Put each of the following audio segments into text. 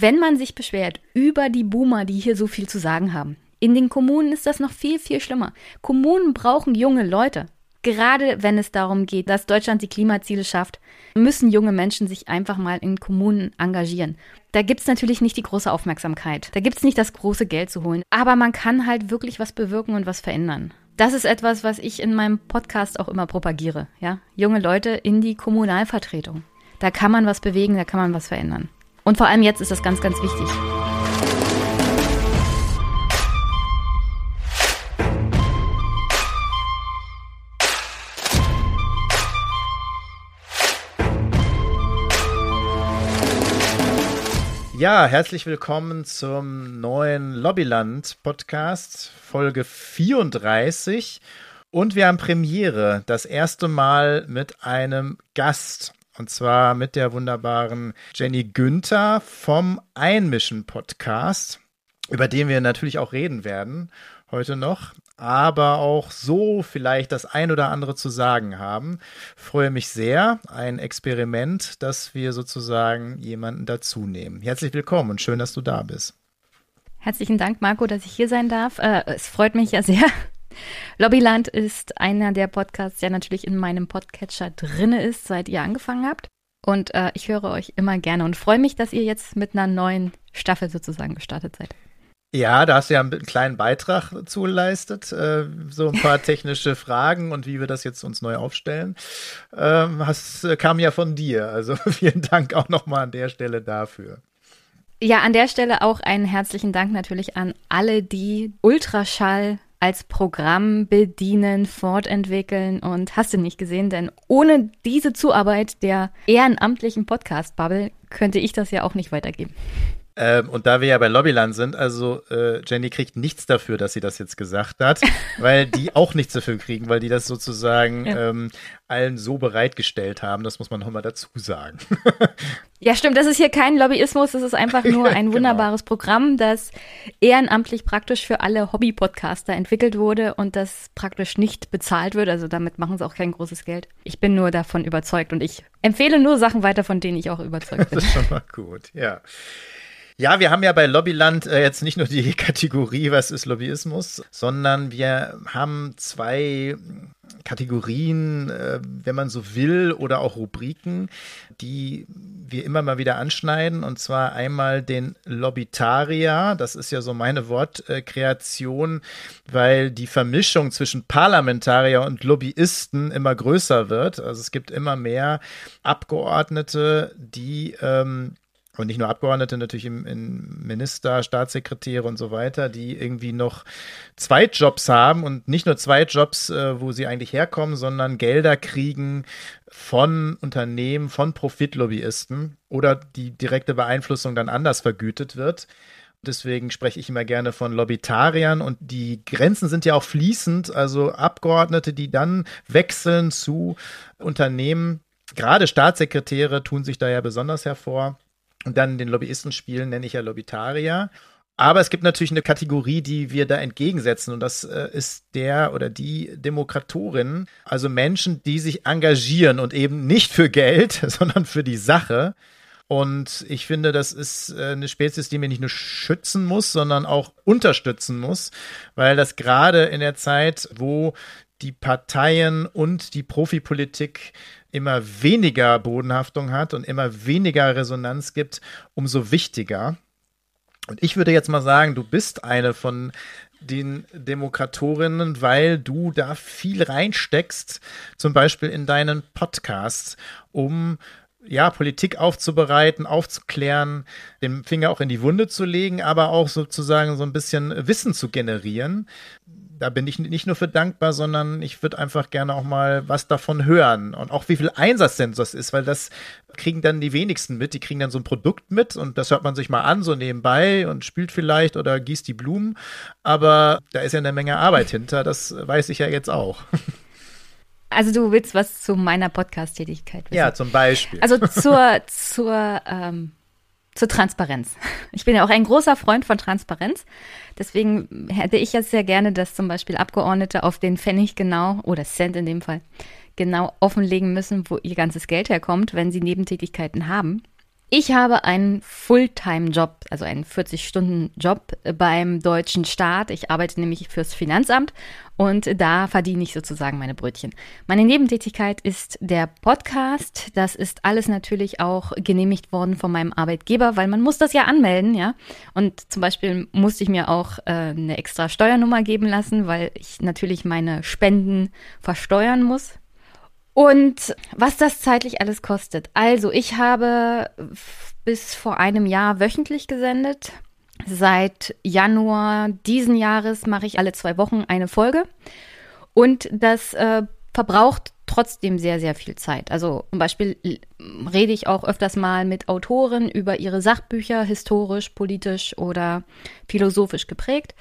wenn man sich beschwert über die Boomer, die hier so viel zu sagen haben, in den Kommunen ist das noch viel, viel schlimmer. Kommunen brauchen junge Leute. Gerade wenn es darum geht, dass Deutschland die Klimaziele schafft, müssen junge Menschen sich einfach mal in Kommunen engagieren. Da gibt es natürlich nicht die große Aufmerksamkeit. Da gibt es nicht das große Geld zu holen. Aber man kann halt wirklich was bewirken und was verändern. Das ist etwas, was ich in meinem Podcast auch immer propagiere. Ja? Junge Leute in die Kommunalvertretung. Da kann man was bewegen, da kann man was verändern. Und vor allem jetzt ist das ganz, ganz wichtig. Ja, herzlich willkommen zum neuen Lobbyland Podcast, Folge 34. Und wir haben Premiere, das erste Mal mit einem Gast. Und zwar mit der wunderbaren Jenny Günther vom Einmischen Podcast, über den wir natürlich auch reden werden heute noch aber auch so vielleicht das ein oder andere zu sagen haben. Freue mich sehr. Ein Experiment, dass wir sozusagen jemanden dazu nehmen. Herzlich willkommen und schön, dass du da bist. Herzlichen Dank, Marco, dass ich hier sein darf. Äh, es freut mich ja sehr. Lobbyland ist einer der Podcasts, der natürlich in meinem Podcatcher drinne ist, seit ihr angefangen habt. Und äh, ich höre euch immer gerne und freue mich, dass ihr jetzt mit einer neuen Staffel sozusagen gestartet seid. Ja, da hast du ja einen kleinen Beitrag zugeleistet, äh, so ein paar technische Fragen und wie wir das jetzt uns neu aufstellen. Ähm, hast, kam ja von dir, also vielen Dank auch nochmal an der Stelle dafür. Ja, an der Stelle auch einen herzlichen Dank natürlich an alle, die Ultraschall als Programm bedienen, fortentwickeln und hast du nicht gesehen, denn ohne diese Zuarbeit der ehrenamtlichen Podcast-Bubble könnte ich das ja auch nicht weitergeben. Ähm, und da wir ja bei Lobbyland sind, also äh, Jenny kriegt nichts dafür, dass sie das jetzt gesagt hat, weil die auch nichts dafür kriegen, weil die das sozusagen ja. ähm, allen so bereitgestellt haben. Das muss man nochmal dazu sagen. ja, stimmt. Das ist hier kein Lobbyismus. Das ist einfach nur ein genau. wunderbares genau. Programm, das ehrenamtlich praktisch für alle Hobby-Podcaster entwickelt wurde und das praktisch nicht bezahlt wird. Also damit machen sie auch kein großes Geld. Ich bin nur davon überzeugt und ich empfehle nur Sachen weiter, von denen ich auch überzeugt bin. Das ist schon mal gut, ja. Ja, wir haben ja bei Lobbyland äh, jetzt nicht nur die Kategorie, was ist Lobbyismus, sondern wir haben zwei Kategorien, äh, wenn man so will, oder auch Rubriken, die wir immer mal wieder anschneiden. Und zwar einmal den Lobbytarier. Das ist ja so meine Wortkreation, weil die Vermischung zwischen Parlamentarier und Lobbyisten immer größer wird. Also es gibt immer mehr Abgeordnete, die ähm, und nicht nur Abgeordnete, natürlich im, im Minister, Staatssekretäre und so weiter, die irgendwie noch Zweitjobs haben und nicht nur Zweitjobs, äh, wo sie eigentlich herkommen, sondern Gelder kriegen von Unternehmen, von Profitlobbyisten oder die direkte Beeinflussung dann anders vergütet wird. Deswegen spreche ich immer gerne von Lobbytariern und die Grenzen sind ja auch fließend, also Abgeordnete, die dann wechseln zu Unternehmen. Gerade Staatssekretäre tun sich da ja besonders hervor und dann den Lobbyisten spielen, nenne ich ja Lobbytarier. Aber es gibt natürlich eine Kategorie, die wir da entgegensetzen und das äh, ist der oder die Demokratorin, also Menschen, die sich engagieren und eben nicht für Geld, sondern für die Sache. Und ich finde, das ist äh, eine Spezies, die man nicht nur schützen muss, sondern auch unterstützen muss, weil das gerade in der Zeit, wo die Parteien und die Profipolitik immer weniger Bodenhaftung hat und immer weniger Resonanz gibt, umso wichtiger. Und ich würde jetzt mal sagen, du bist eine von den Demokratorinnen, weil du da viel reinsteckst, zum Beispiel in deinen Podcast, um ja, Politik aufzubereiten, aufzuklären, den Finger auch in die Wunde zu legen, aber auch sozusagen so ein bisschen Wissen zu generieren da bin ich nicht nur für dankbar, sondern ich würde einfach gerne auch mal was davon hören und auch wie viel Einsatz denn das ist, weil das kriegen dann die wenigsten mit. Die kriegen dann so ein Produkt mit und das hört man sich mal an, so nebenbei und spielt vielleicht oder gießt die Blumen. Aber da ist ja eine Menge Arbeit hinter, das weiß ich ja jetzt auch. Also du willst was zu meiner Podcast-Tätigkeit wissen? Ja, zum Beispiel. Also zur, zur ähm, zur Transparenz. Ich bin ja auch ein großer Freund von Transparenz. Deswegen hätte ich ja sehr gerne, dass zum Beispiel Abgeordnete auf den Pfennig genau, oder Cent in dem Fall, genau offenlegen müssen, wo ihr ganzes Geld herkommt, wenn sie Nebentätigkeiten haben. Ich habe einen Fulltime-Job, also einen 40-Stunden-Job beim deutschen Staat. Ich arbeite nämlich fürs Finanzamt und da verdiene ich sozusagen meine Brötchen. Meine Nebentätigkeit ist der Podcast. Das ist alles natürlich auch genehmigt worden von meinem Arbeitgeber, weil man muss das ja anmelden, ja. Und zum Beispiel musste ich mir auch äh, eine extra Steuernummer geben lassen, weil ich natürlich meine Spenden versteuern muss. Und was das zeitlich alles kostet. Also, ich habe bis vor einem Jahr wöchentlich gesendet. Seit Januar diesen Jahres mache ich alle zwei Wochen eine Folge. Und das äh, verbraucht trotzdem sehr, sehr viel Zeit. Also zum Beispiel rede ich auch öfters mal mit Autoren über ihre Sachbücher, historisch, politisch oder philosophisch geprägt.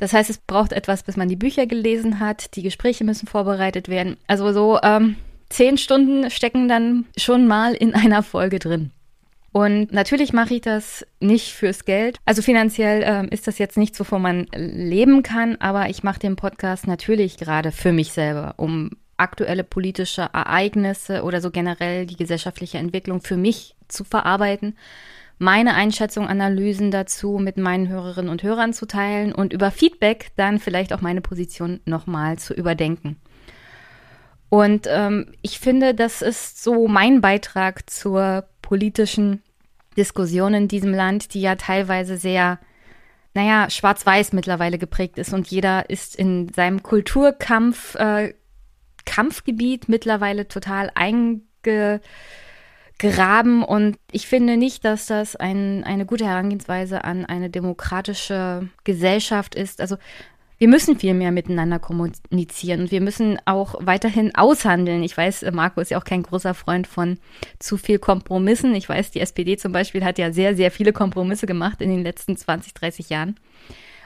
Das heißt, es braucht etwas, bis man die Bücher gelesen hat. Die Gespräche müssen vorbereitet werden. Also so ähm, zehn Stunden stecken dann schon mal in einer Folge drin. Und natürlich mache ich das nicht fürs Geld. Also finanziell ähm, ist das jetzt nichts, wovon man leben kann, aber ich mache den Podcast natürlich gerade für mich selber, um aktuelle politische Ereignisse oder so generell die gesellschaftliche Entwicklung für mich zu verarbeiten meine Einschätzung, Analysen dazu mit meinen Hörerinnen und Hörern zu teilen und über Feedback dann vielleicht auch meine Position nochmal zu überdenken. Und ähm, ich finde, das ist so mein Beitrag zur politischen Diskussion in diesem Land, die ja teilweise sehr, naja, schwarz-weiß mittlerweile geprägt ist und jeder ist in seinem Kulturkampf, äh, Kampfgebiet mittlerweile total einge graben und ich finde nicht, dass das ein, eine gute Herangehensweise an eine demokratische Gesellschaft ist. Also wir müssen viel mehr miteinander kommunizieren und wir müssen auch weiterhin aushandeln. Ich weiß, Marco ist ja auch kein großer Freund von zu viel Kompromissen. Ich weiß, die SPD zum Beispiel hat ja sehr, sehr viele Kompromisse gemacht in den letzten 20, 30 Jahren.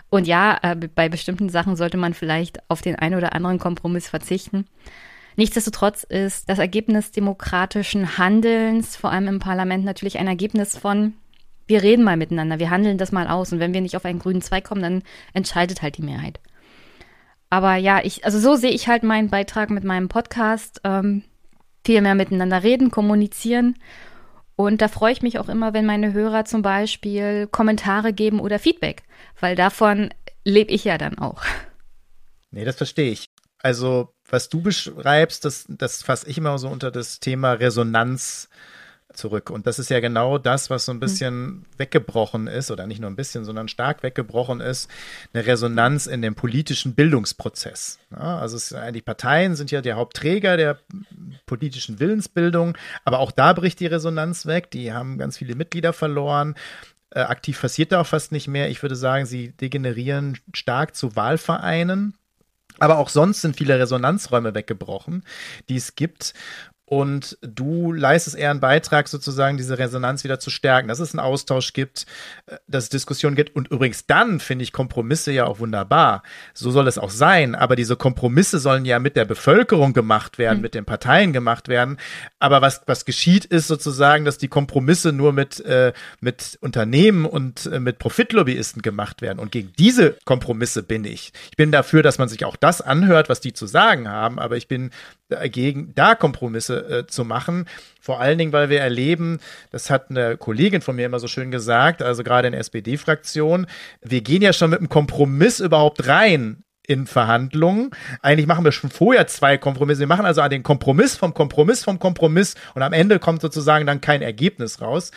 Und ja, äh, bei bestimmten Sachen sollte man vielleicht auf den einen oder anderen Kompromiss verzichten. Nichtsdestotrotz ist das Ergebnis demokratischen Handelns, vor allem im Parlament, natürlich ein Ergebnis von, wir reden mal miteinander, wir handeln das mal aus und wenn wir nicht auf einen grünen Zweig kommen, dann entscheidet halt die Mehrheit. Aber ja, ich, also so sehe ich halt meinen Beitrag mit meinem Podcast. Ähm, viel mehr miteinander reden, kommunizieren. Und da freue ich mich auch immer, wenn meine Hörer zum Beispiel Kommentare geben oder Feedback, weil davon lebe ich ja dann auch. Nee, das verstehe ich. Also was du beschreibst, das, das fasse ich immer so unter das Thema Resonanz zurück. Und das ist ja genau das, was so ein hm. bisschen mhm. weggebrochen ist, oder nicht nur ein bisschen, sondern stark weggebrochen ist, eine Resonanz in dem politischen Bildungsprozess. Ja, also es, die Parteien sind ja der Hauptträger der politischen Willensbildung, aber auch da bricht die Resonanz weg. Die haben ganz viele Mitglieder verloren. Äh, aktiv passiert da auch fast nicht mehr. Ich würde sagen, sie degenerieren stark zu Wahlvereinen. Aber auch sonst sind viele Resonanzräume weggebrochen, die es gibt. Und du leistest eher einen Beitrag, sozusagen diese Resonanz wieder zu stärken, dass es einen Austausch gibt, äh, dass es Diskussionen gibt. Und übrigens dann finde ich Kompromisse ja auch wunderbar. So soll es auch sein. Aber diese Kompromisse sollen ja mit der Bevölkerung gemacht werden, mhm. mit den Parteien gemacht werden. Aber was, was geschieht, ist sozusagen, dass die Kompromisse nur mit, äh, mit Unternehmen und äh, mit Profitlobbyisten gemacht werden. Und gegen diese Kompromisse bin ich. Ich bin dafür, dass man sich auch das anhört, was die zu sagen haben. Aber ich bin dagegen, da Kompromisse äh, zu machen. Vor allen Dingen, weil wir erleben, das hat eine Kollegin von mir immer so schön gesagt, also gerade in der SPD-Fraktion, wir gehen ja schon mit einem Kompromiss überhaupt rein in Verhandlungen. Eigentlich machen wir schon vorher zwei Kompromisse. Wir machen also den Kompromiss vom Kompromiss vom Kompromiss und am Ende kommt sozusagen dann kein Ergebnis raus.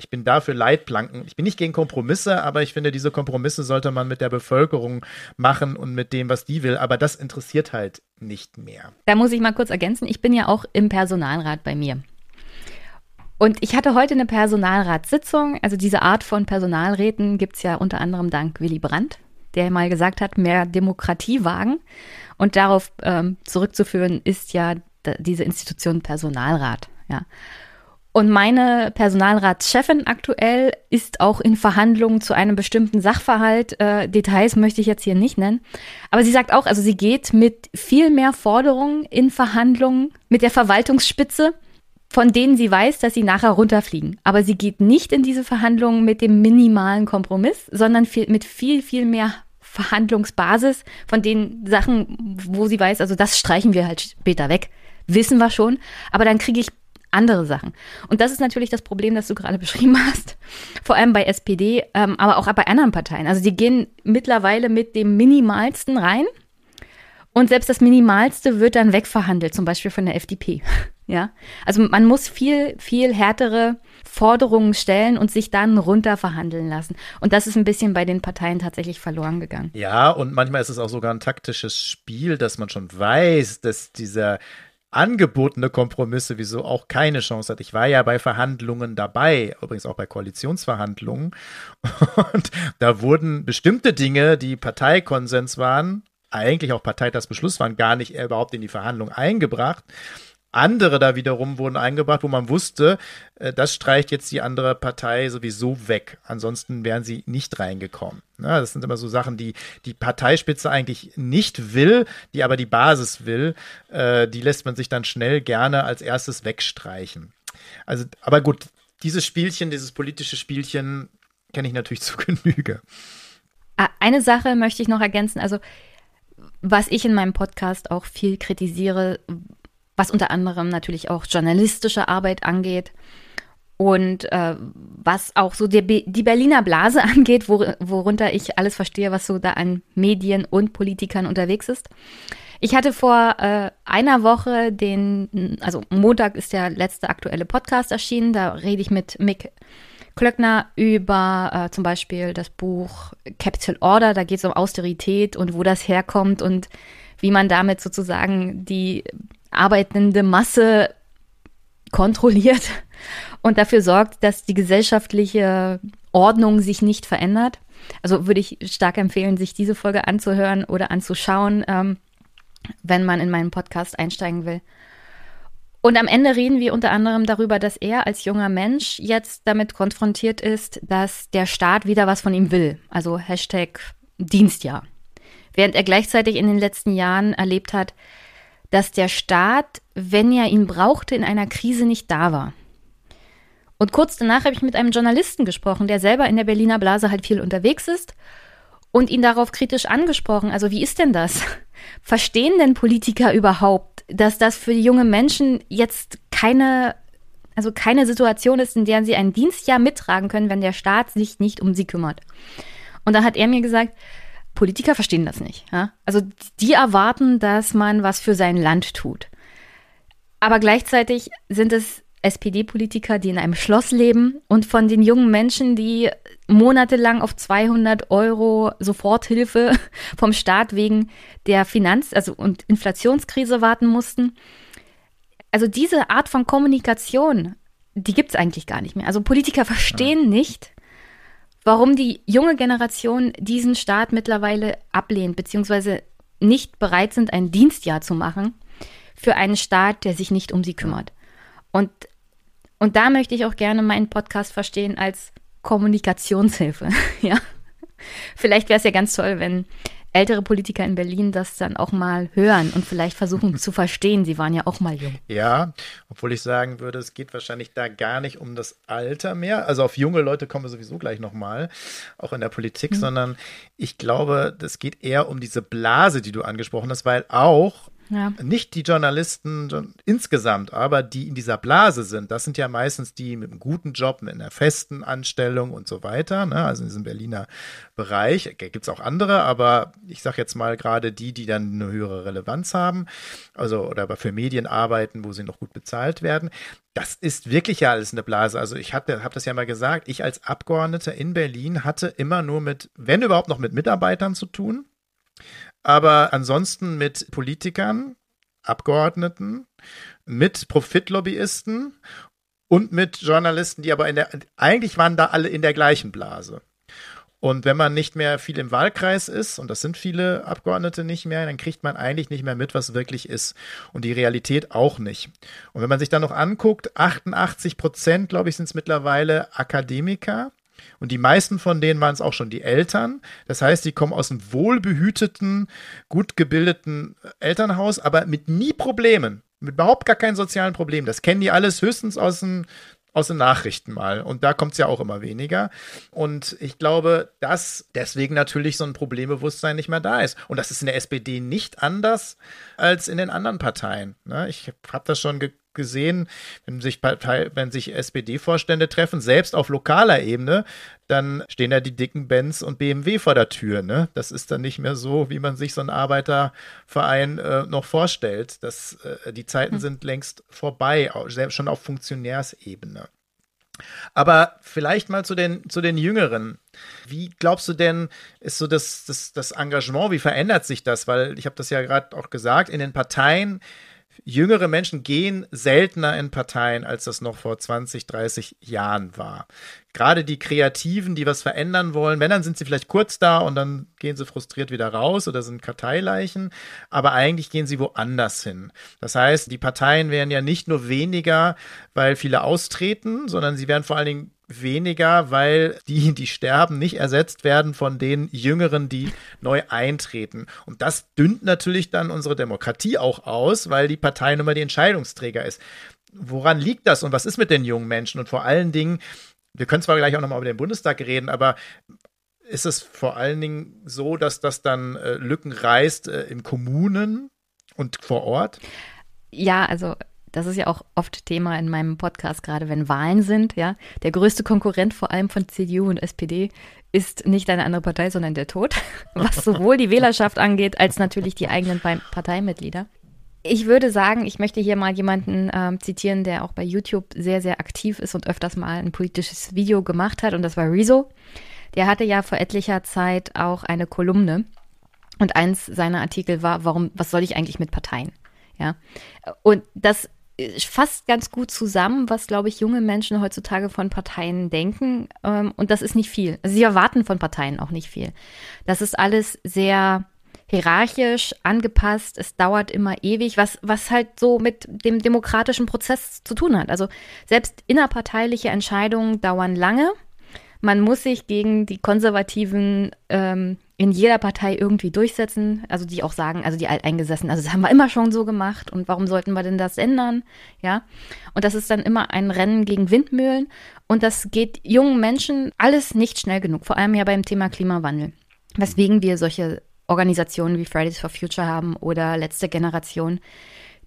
Ich bin dafür Leitplanken. Ich bin nicht gegen Kompromisse, aber ich finde, diese Kompromisse sollte man mit der Bevölkerung machen und mit dem, was die will. Aber das interessiert halt nicht mehr. Da muss ich mal kurz ergänzen. Ich bin ja auch im Personalrat bei mir. Und ich hatte heute eine Personalratssitzung. Also diese Art von Personalräten gibt es ja unter anderem dank Willy Brandt, der mal gesagt hat, mehr Demokratie wagen. Und darauf ähm, zurückzuführen ist ja diese Institution Personalrat. Ja. Und meine Personalratschefin aktuell ist auch in Verhandlungen zu einem bestimmten Sachverhalt. Äh, Details möchte ich jetzt hier nicht nennen. Aber sie sagt auch, also sie geht mit viel mehr Forderungen in Verhandlungen mit der Verwaltungsspitze, von denen sie weiß, dass sie nachher runterfliegen. Aber sie geht nicht in diese Verhandlungen mit dem minimalen Kompromiss, sondern viel, mit viel, viel mehr Verhandlungsbasis von den Sachen, wo sie weiß, also das streichen wir halt später weg. Wissen wir schon. Aber dann kriege ich andere Sachen. Und das ist natürlich das Problem, das du gerade beschrieben hast, vor allem bei SPD, ähm, aber auch bei anderen Parteien. Also die gehen mittlerweile mit dem Minimalsten rein und selbst das Minimalste wird dann wegverhandelt, zum Beispiel von der FDP. Ja, also man muss viel, viel härtere Forderungen stellen und sich dann runter verhandeln lassen. Und das ist ein bisschen bei den Parteien tatsächlich verloren gegangen. Ja, und manchmal ist es auch sogar ein taktisches Spiel, dass man schon weiß, dass dieser angebotene Kompromisse wieso auch keine Chance hat. Ich war ja bei Verhandlungen dabei, übrigens auch bei Koalitionsverhandlungen. Und da wurden bestimmte Dinge, die Parteikonsens waren, eigentlich auch Parteitagsbeschluss waren, gar nicht überhaupt in die Verhandlung eingebracht. Andere da wiederum wurden eingebracht, wo man wusste, äh, das streicht jetzt die andere Partei sowieso weg. Ansonsten wären sie nicht reingekommen. das sind immer so Sachen, die die Parteispitze eigentlich nicht will, die aber die Basis will. Äh, die lässt man sich dann schnell gerne als erstes wegstreichen. Also, aber gut, dieses Spielchen, dieses politische Spielchen kenne ich natürlich zu Genüge. Ah, eine Sache möchte ich noch ergänzen. Also, was ich in meinem Podcast auch viel kritisiere, was unter anderem natürlich auch journalistische Arbeit angeht. Und äh, was auch so die, die Berliner Blase angeht, wor worunter ich alles verstehe, was so da an Medien und Politikern unterwegs ist. Ich hatte vor äh, einer Woche den, also Montag ist der letzte aktuelle Podcast erschienen, da rede ich mit Mick Klöckner über äh, zum Beispiel das Buch Capital Order, da geht es um Austerität und wo das herkommt und wie man damit sozusagen die arbeitende Masse kontrolliert und dafür sorgt, dass die gesellschaftliche Ordnung sich nicht verändert. Also würde ich stark empfehlen, sich diese Folge anzuhören oder anzuschauen, ähm, wenn man in meinen Podcast einsteigen will. Und am Ende reden wir unter anderem darüber, dass er als junger Mensch jetzt damit konfrontiert ist, dass der Staat wieder was von ihm will. Also Hashtag Dienstjahr. Während er gleichzeitig in den letzten Jahren erlebt hat, dass der Staat, wenn er ihn brauchte, in einer Krise nicht da war. Und kurz danach habe ich mit einem Journalisten gesprochen, der selber in der Berliner Blase halt viel unterwegs ist und ihn darauf kritisch angesprochen. Also wie ist denn das? Verstehen denn Politiker überhaupt, dass das für junge Menschen jetzt keine, also keine Situation ist, in der sie ein Dienstjahr mittragen können, wenn der Staat sich nicht um sie kümmert? Und da hat er mir gesagt, Politiker verstehen das nicht. Ja? Also die erwarten, dass man was für sein Land tut. Aber gleichzeitig sind es SPD-Politiker, die in einem Schloss leben und von den jungen Menschen, die monatelang auf 200 Euro Soforthilfe vom Staat wegen der Finanz- also und Inflationskrise warten mussten. Also diese Art von Kommunikation, die gibt es eigentlich gar nicht mehr. Also Politiker verstehen ja. nicht, warum die junge Generation diesen Staat mittlerweile ablehnt, beziehungsweise nicht bereit sind, ein Dienstjahr zu machen für einen Staat, der sich nicht um sie kümmert. Und, und da möchte ich auch gerne meinen Podcast verstehen als Kommunikationshilfe. ja. Vielleicht wäre es ja ganz toll, wenn ältere Politiker in Berlin das dann auch mal hören und vielleicht versuchen zu verstehen. Sie waren ja auch mal jung. Ja, obwohl ich sagen würde, es geht wahrscheinlich da gar nicht um das Alter mehr. Also auf junge Leute kommen wir sowieso gleich nochmal, auch in der Politik, mhm. sondern ich glaube, das geht eher um diese Blase, die du angesprochen hast, weil auch ja. Nicht die Journalisten insgesamt, aber die in dieser Blase sind. Das sind ja meistens die mit einem guten Job, mit einer festen Anstellung und so weiter. Ne? Also in diesem Berliner Bereich. Gibt es auch andere, aber ich sage jetzt mal gerade die, die dann eine höhere Relevanz haben. Also oder für Medien arbeiten, wo sie noch gut bezahlt werden. Das ist wirklich ja alles eine Blase. Also ich habe hab das ja mal gesagt, ich als Abgeordneter in Berlin hatte immer nur mit, wenn überhaupt noch mit Mitarbeitern zu tun aber ansonsten mit Politikern, Abgeordneten, mit Profitlobbyisten und mit Journalisten, die aber in der, eigentlich waren da alle in der gleichen Blase. Und wenn man nicht mehr viel im Wahlkreis ist, und das sind viele Abgeordnete nicht mehr, dann kriegt man eigentlich nicht mehr mit, was wirklich ist. Und die Realität auch nicht. Und wenn man sich dann noch anguckt, 88 Prozent, glaube ich, sind es mittlerweile Akademiker. Und die meisten von denen waren es auch schon die Eltern. Das heißt, die kommen aus einem wohlbehüteten, gut gebildeten Elternhaus, aber mit nie Problemen. Mit überhaupt gar keinen sozialen Problemen. Das kennen die alles höchstens aus den, aus den Nachrichten mal. Und da kommt es ja auch immer weniger. Und ich glaube, dass deswegen natürlich so ein Problembewusstsein nicht mehr da ist. Und das ist in der SPD nicht anders als in den anderen Parteien. Ne? Ich habe das schon gesehen, wenn sich, Partei, wenn sich SPD-Vorstände treffen, selbst auf lokaler Ebene, dann stehen da die dicken Benz und BMW vor der Tür. Ne? Das ist dann nicht mehr so, wie man sich so einen Arbeiterverein äh, noch vorstellt. Das, äh, die Zeiten hm. sind längst vorbei, selbst schon auf Funktionärsebene. Aber vielleicht mal zu den, zu den Jüngeren. Wie glaubst du denn, ist so das, das, das Engagement, wie verändert sich das? Weil ich habe das ja gerade auch gesagt, in den Parteien jüngere Menschen gehen seltener in Parteien, als das noch vor 20, 30 Jahren war. Gerade die Kreativen, die was verändern wollen, wenn dann sind sie vielleicht kurz da und dann gehen sie frustriert wieder raus oder sind Karteileichen, aber eigentlich gehen sie woanders hin. Das heißt, die Parteien werden ja nicht nur weniger, weil viele austreten, sondern sie werden vor allen Dingen weniger, weil die, die sterben, nicht ersetzt werden von den Jüngeren, die neu eintreten. Und das dünnt natürlich dann unsere Demokratie auch aus, weil die Partei nun mal die Entscheidungsträger ist. Woran liegt das und was ist mit den jungen Menschen? Und vor allen Dingen, wir können zwar gleich auch nochmal über den Bundestag reden, aber ist es vor allen Dingen so, dass das dann äh, Lücken reißt äh, in Kommunen und vor Ort? Ja, also das ist ja auch oft Thema in meinem Podcast, gerade wenn Wahlen sind, ja. Der größte Konkurrent vor allem von CDU und SPD ist nicht eine andere Partei, sondern der Tod, was sowohl die Wählerschaft angeht, als natürlich die eigenen Parteimitglieder. Ich würde sagen, ich möchte hier mal jemanden ähm, zitieren, der auch bei YouTube sehr, sehr aktiv ist und öfters mal ein politisches Video gemacht hat, und das war Rezo. Der hatte ja vor etlicher Zeit auch eine Kolumne. Und eins seiner Artikel war, warum, was soll ich eigentlich mit Parteien? Ja. Und das fasst ganz gut zusammen, was, glaube ich, junge Menschen heutzutage von Parteien denken. Ähm, und das ist nicht viel. Also sie erwarten von Parteien auch nicht viel. Das ist alles sehr hierarchisch angepasst. Es dauert immer ewig, was, was halt so mit dem demokratischen Prozess zu tun hat. Also selbst innerparteiliche Entscheidungen dauern lange. Man muss sich gegen die Konservativen ähm, in jeder Partei irgendwie durchsetzen, also die auch sagen, also die Alteingesessenen, also das haben wir immer schon so gemacht und warum sollten wir denn das ändern? Ja. Und das ist dann immer ein Rennen gegen Windmühlen und das geht jungen Menschen alles nicht schnell genug, vor allem ja beim Thema Klimawandel. Weswegen wir solche Organisationen wie Fridays for Future haben oder Letzte Generation,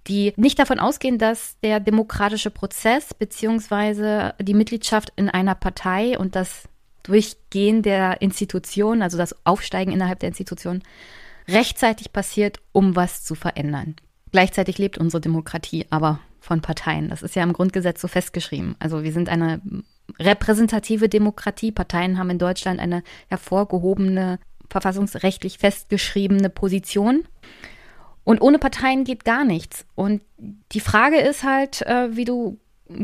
die nicht davon ausgehen, dass der demokratische Prozess beziehungsweise die Mitgliedschaft in einer Partei und das Durchgehen der Institution, also das Aufsteigen innerhalb der Institution, rechtzeitig passiert, um was zu verändern. Gleichzeitig lebt unsere Demokratie aber von Parteien. Das ist ja im Grundgesetz so festgeschrieben. Also wir sind eine repräsentative Demokratie. Parteien haben in Deutschland eine hervorgehobene, verfassungsrechtlich festgeschriebene Position. Und ohne Parteien geht gar nichts. Und die Frage ist halt, äh, wie du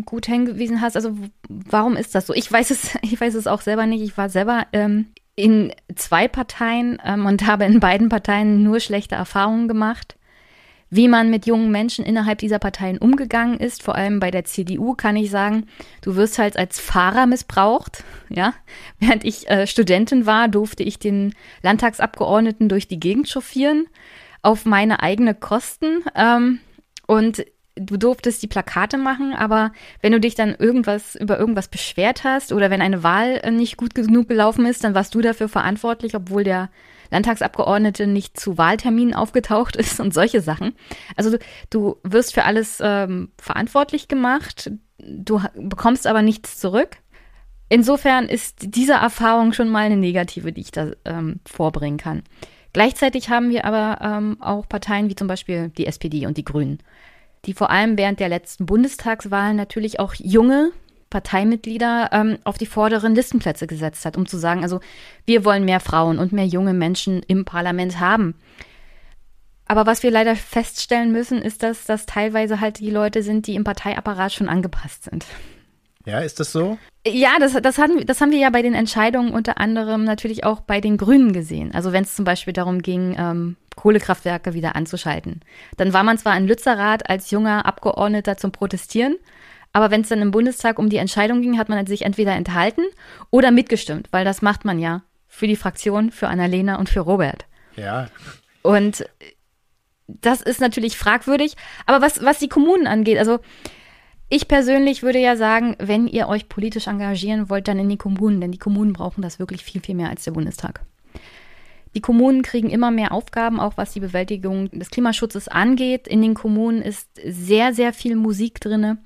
gut hingewiesen hast, also warum ist das so? Ich weiß es, ich weiß es auch selber nicht. Ich war selber ähm, in zwei Parteien ähm, und habe in beiden Parteien nur schlechte Erfahrungen gemacht. Wie man mit jungen Menschen innerhalb dieser Parteien umgegangen ist, vor allem bei der CDU kann ich sagen, du wirst halt als Fahrer missbraucht, ja. Während ich äh, Studentin war, durfte ich den Landtagsabgeordneten durch die Gegend chauffieren auf meine eigene Kosten. Ähm, und du durftest die Plakate machen, aber wenn du dich dann irgendwas über irgendwas beschwert hast oder wenn eine Wahl nicht gut genug gelaufen ist, dann warst du dafür verantwortlich, obwohl der Landtagsabgeordnete nicht zu Wahlterminen aufgetaucht ist und solche Sachen. Also du, du wirst für alles ähm, verantwortlich gemacht, du bekommst aber nichts zurück. Insofern ist diese Erfahrung schon mal eine negative, die ich da ähm, vorbringen kann. Gleichzeitig haben wir aber ähm, auch Parteien wie zum Beispiel die SPD und die Grünen die vor allem während der letzten Bundestagswahlen natürlich auch junge Parteimitglieder ähm, auf die vorderen Listenplätze gesetzt hat, um zu sagen, also wir wollen mehr Frauen und mehr junge Menschen im Parlament haben. Aber was wir leider feststellen müssen, ist, dass das teilweise halt die Leute sind, die im Parteiapparat schon angepasst sind. Ja, ist das so? Ja, das, das, haben, das haben wir ja bei den Entscheidungen unter anderem natürlich auch bei den Grünen gesehen. Also wenn es zum Beispiel darum ging, ähm, Kohlekraftwerke wieder anzuschalten. Dann war man zwar in Lützerath als junger Abgeordneter zum Protestieren, aber wenn es dann im Bundestag um die Entscheidung ging, hat man sich entweder enthalten oder mitgestimmt, weil das macht man ja für die Fraktion, für Annalena und für Robert. Ja. Und das ist natürlich fragwürdig. Aber was, was die Kommunen angeht, also ich persönlich würde ja sagen, wenn ihr euch politisch engagieren wollt, dann in die Kommunen, denn die Kommunen brauchen das wirklich viel, viel mehr als der Bundestag. Die Kommunen kriegen immer mehr Aufgaben, auch was die Bewältigung des Klimaschutzes angeht. In den Kommunen ist sehr, sehr viel Musik drin.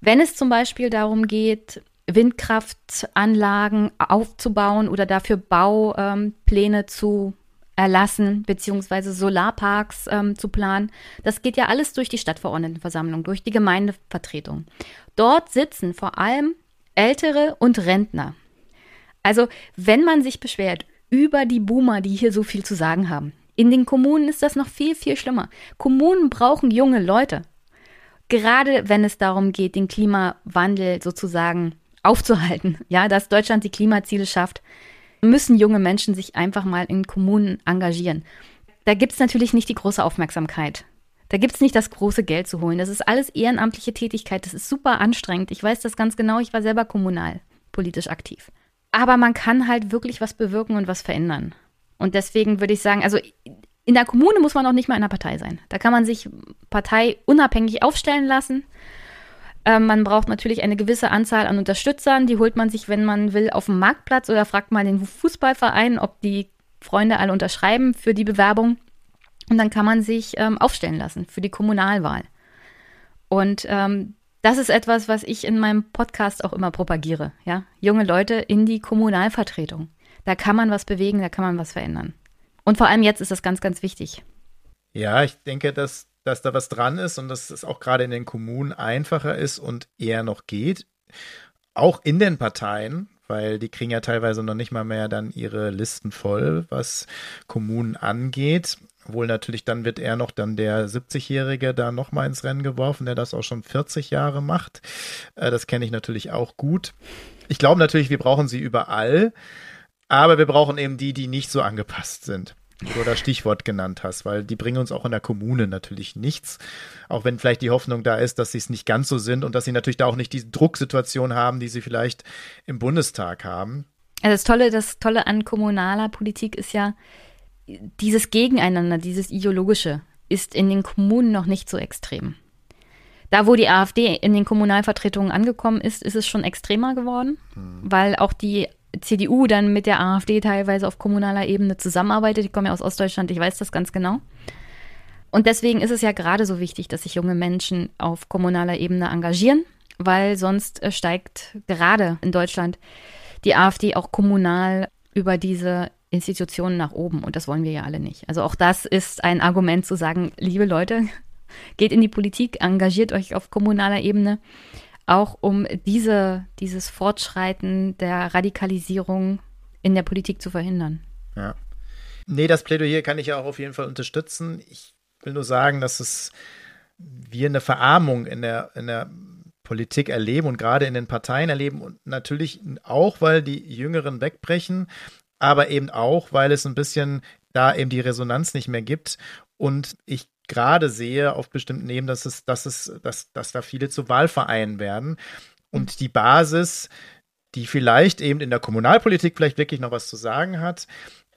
Wenn es zum Beispiel darum geht, Windkraftanlagen aufzubauen oder dafür Baupläne zu erlassen, beziehungsweise Solarparks ähm, zu planen. Das geht ja alles durch die Stadtverordnetenversammlung, durch die Gemeindevertretung. Dort sitzen vor allem Ältere und Rentner. Also, wenn man sich beschwert über die Boomer, die hier so viel zu sagen haben, in den Kommunen ist das noch viel, viel schlimmer. Kommunen brauchen junge Leute. Gerade wenn es darum geht, den Klimawandel sozusagen aufzuhalten, ja, dass Deutschland die Klimaziele schafft, müssen junge Menschen sich einfach mal in Kommunen engagieren. Da gibt es natürlich nicht die große Aufmerksamkeit. Da gibt es nicht das große Geld zu holen. Das ist alles ehrenamtliche Tätigkeit. Das ist super anstrengend. Ich weiß das ganz genau. Ich war selber kommunal politisch aktiv. Aber man kann halt wirklich was bewirken und was verändern. Und deswegen würde ich sagen, also in der Kommune muss man auch nicht mal in einer Partei sein. Da kann man sich parteiunabhängig aufstellen lassen. Ähm, man braucht natürlich eine gewisse Anzahl an Unterstützern. Die holt man sich, wenn man will, auf dem Marktplatz oder fragt mal den Fußballverein, ob die Freunde alle unterschreiben für die Bewerbung. Und dann kann man sich ähm, aufstellen lassen für die Kommunalwahl. Und ähm, das ist etwas, was ich in meinem Podcast auch immer propagiere. Ja? Junge Leute in die Kommunalvertretung. Da kann man was bewegen, da kann man was verändern. Und vor allem jetzt ist das ganz, ganz wichtig. Ja, ich denke, dass dass da was dran ist und dass es auch gerade in den Kommunen einfacher ist und eher noch geht. Auch in den Parteien, weil die kriegen ja teilweise noch nicht mal mehr dann ihre Listen voll, was Kommunen angeht. Wohl natürlich dann wird eher noch dann der 70-Jährige da nochmal ins Rennen geworfen, der das auch schon 40 Jahre macht. Äh, das kenne ich natürlich auch gut. Ich glaube natürlich, wir brauchen sie überall, aber wir brauchen eben die, die nicht so angepasst sind wie du das Stichwort genannt hast, weil die bringen uns auch in der Kommune natürlich nichts. Auch wenn vielleicht die Hoffnung da ist, dass sie es nicht ganz so sind und dass sie natürlich da auch nicht diese Drucksituation haben, die sie vielleicht im Bundestag haben. Also das Tolle, das Tolle an kommunaler Politik ist ja, dieses Gegeneinander, dieses Ideologische ist in den Kommunen noch nicht so extrem. Da, wo die AfD in den Kommunalvertretungen angekommen ist, ist es schon extremer geworden, hm. weil auch die CDU dann mit der AfD teilweise auf kommunaler Ebene zusammenarbeitet. Ich komme ja aus Ostdeutschland, ich weiß das ganz genau. Und deswegen ist es ja gerade so wichtig, dass sich junge Menschen auf kommunaler Ebene engagieren, weil sonst äh, steigt gerade in Deutschland die AfD auch kommunal über diese Institutionen nach oben. Und das wollen wir ja alle nicht. Also auch das ist ein Argument zu sagen, liebe Leute, geht in die Politik, engagiert euch auf kommunaler Ebene auch um diese, dieses Fortschreiten der Radikalisierung in der Politik zu verhindern. Ja. Nee, das Plädoyer kann ich ja auch auf jeden Fall unterstützen. Ich will nur sagen, dass es wir eine Verarmung in der, in der Politik erleben und gerade in den Parteien erleben und natürlich auch, weil die Jüngeren wegbrechen, aber eben auch, weil es ein bisschen da eben die Resonanz nicht mehr gibt und ich gerade sehe auf bestimmten Ebenen, dass es, dass es, dass, dass da viele zu Wahlvereinen werden. Und mhm. die Basis, die vielleicht eben in der Kommunalpolitik vielleicht wirklich noch was zu sagen hat,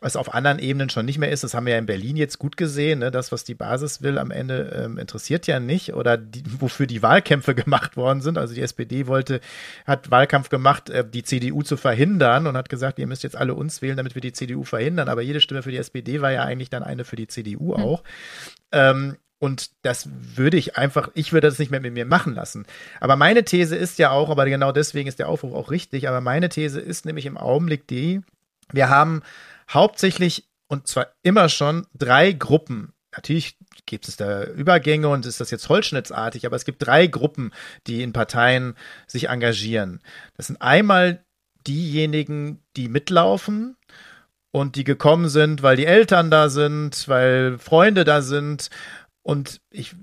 was auf anderen Ebenen schon nicht mehr ist, das haben wir ja in Berlin jetzt gut gesehen, ne? das, was die Basis will, am Ende ähm, interessiert ja nicht oder die, wofür die Wahlkämpfe gemacht worden sind. Also die SPD wollte, hat Wahlkampf gemacht, äh, die CDU zu verhindern und hat gesagt, ihr müsst jetzt alle uns wählen, damit wir die CDU verhindern. Aber jede Stimme für die SPD war ja eigentlich dann eine für die CDU hm. auch. Ähm, und das würde ich einfach, ich würde das nicht mehr mit mir machen lassen. Aber meine These ist ja auch, aber genau deswegen ist der Aufruf auch richtig, aber meine These ist nämlich im Augenblick die, wir haben hauptsächlich und zwar immer schon drei Gruppen. Natürlich gibt es da Übergänge und ist das jetzt holzschnittsartig, aber es gibt drei Gruppen, die in Parteien sich engagieren. Das sind einmal diejenigen, die mitlaufen und die gekommen sind, weil die Eltern da sind, weil Freunde da sind. Und ich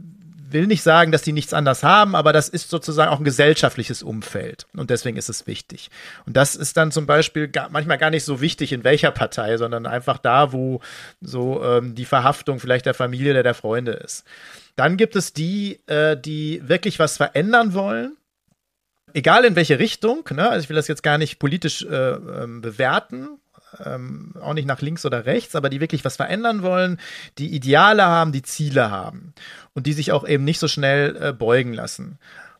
will nicht sagen, dass die nichts anders haben, aber das ist sozusagen auch ein gesellschaftliches Umfeld. Und deswegen ist es wichtig. Und das ist dann zum Beispiel gar, manchmal gar nicht so wichtig, in welcher Partei, sondern einfach da, wo so ähm, die Verhaftung vielleicht der Familie oder der Freunde ist. Dann gibt es die, äh, die wirklich was verändern wollen. Egal in welche Richtung, ne? also ich will das jetzt gar nicht politisch äh, ähm, bewerten, ähm, auch nicht nach links oder rechts, aber die wirklich was verändern wollen, die Ideale haben, die Ziele haben und die sich auch eben nicht so schnell äh, beugen lassen.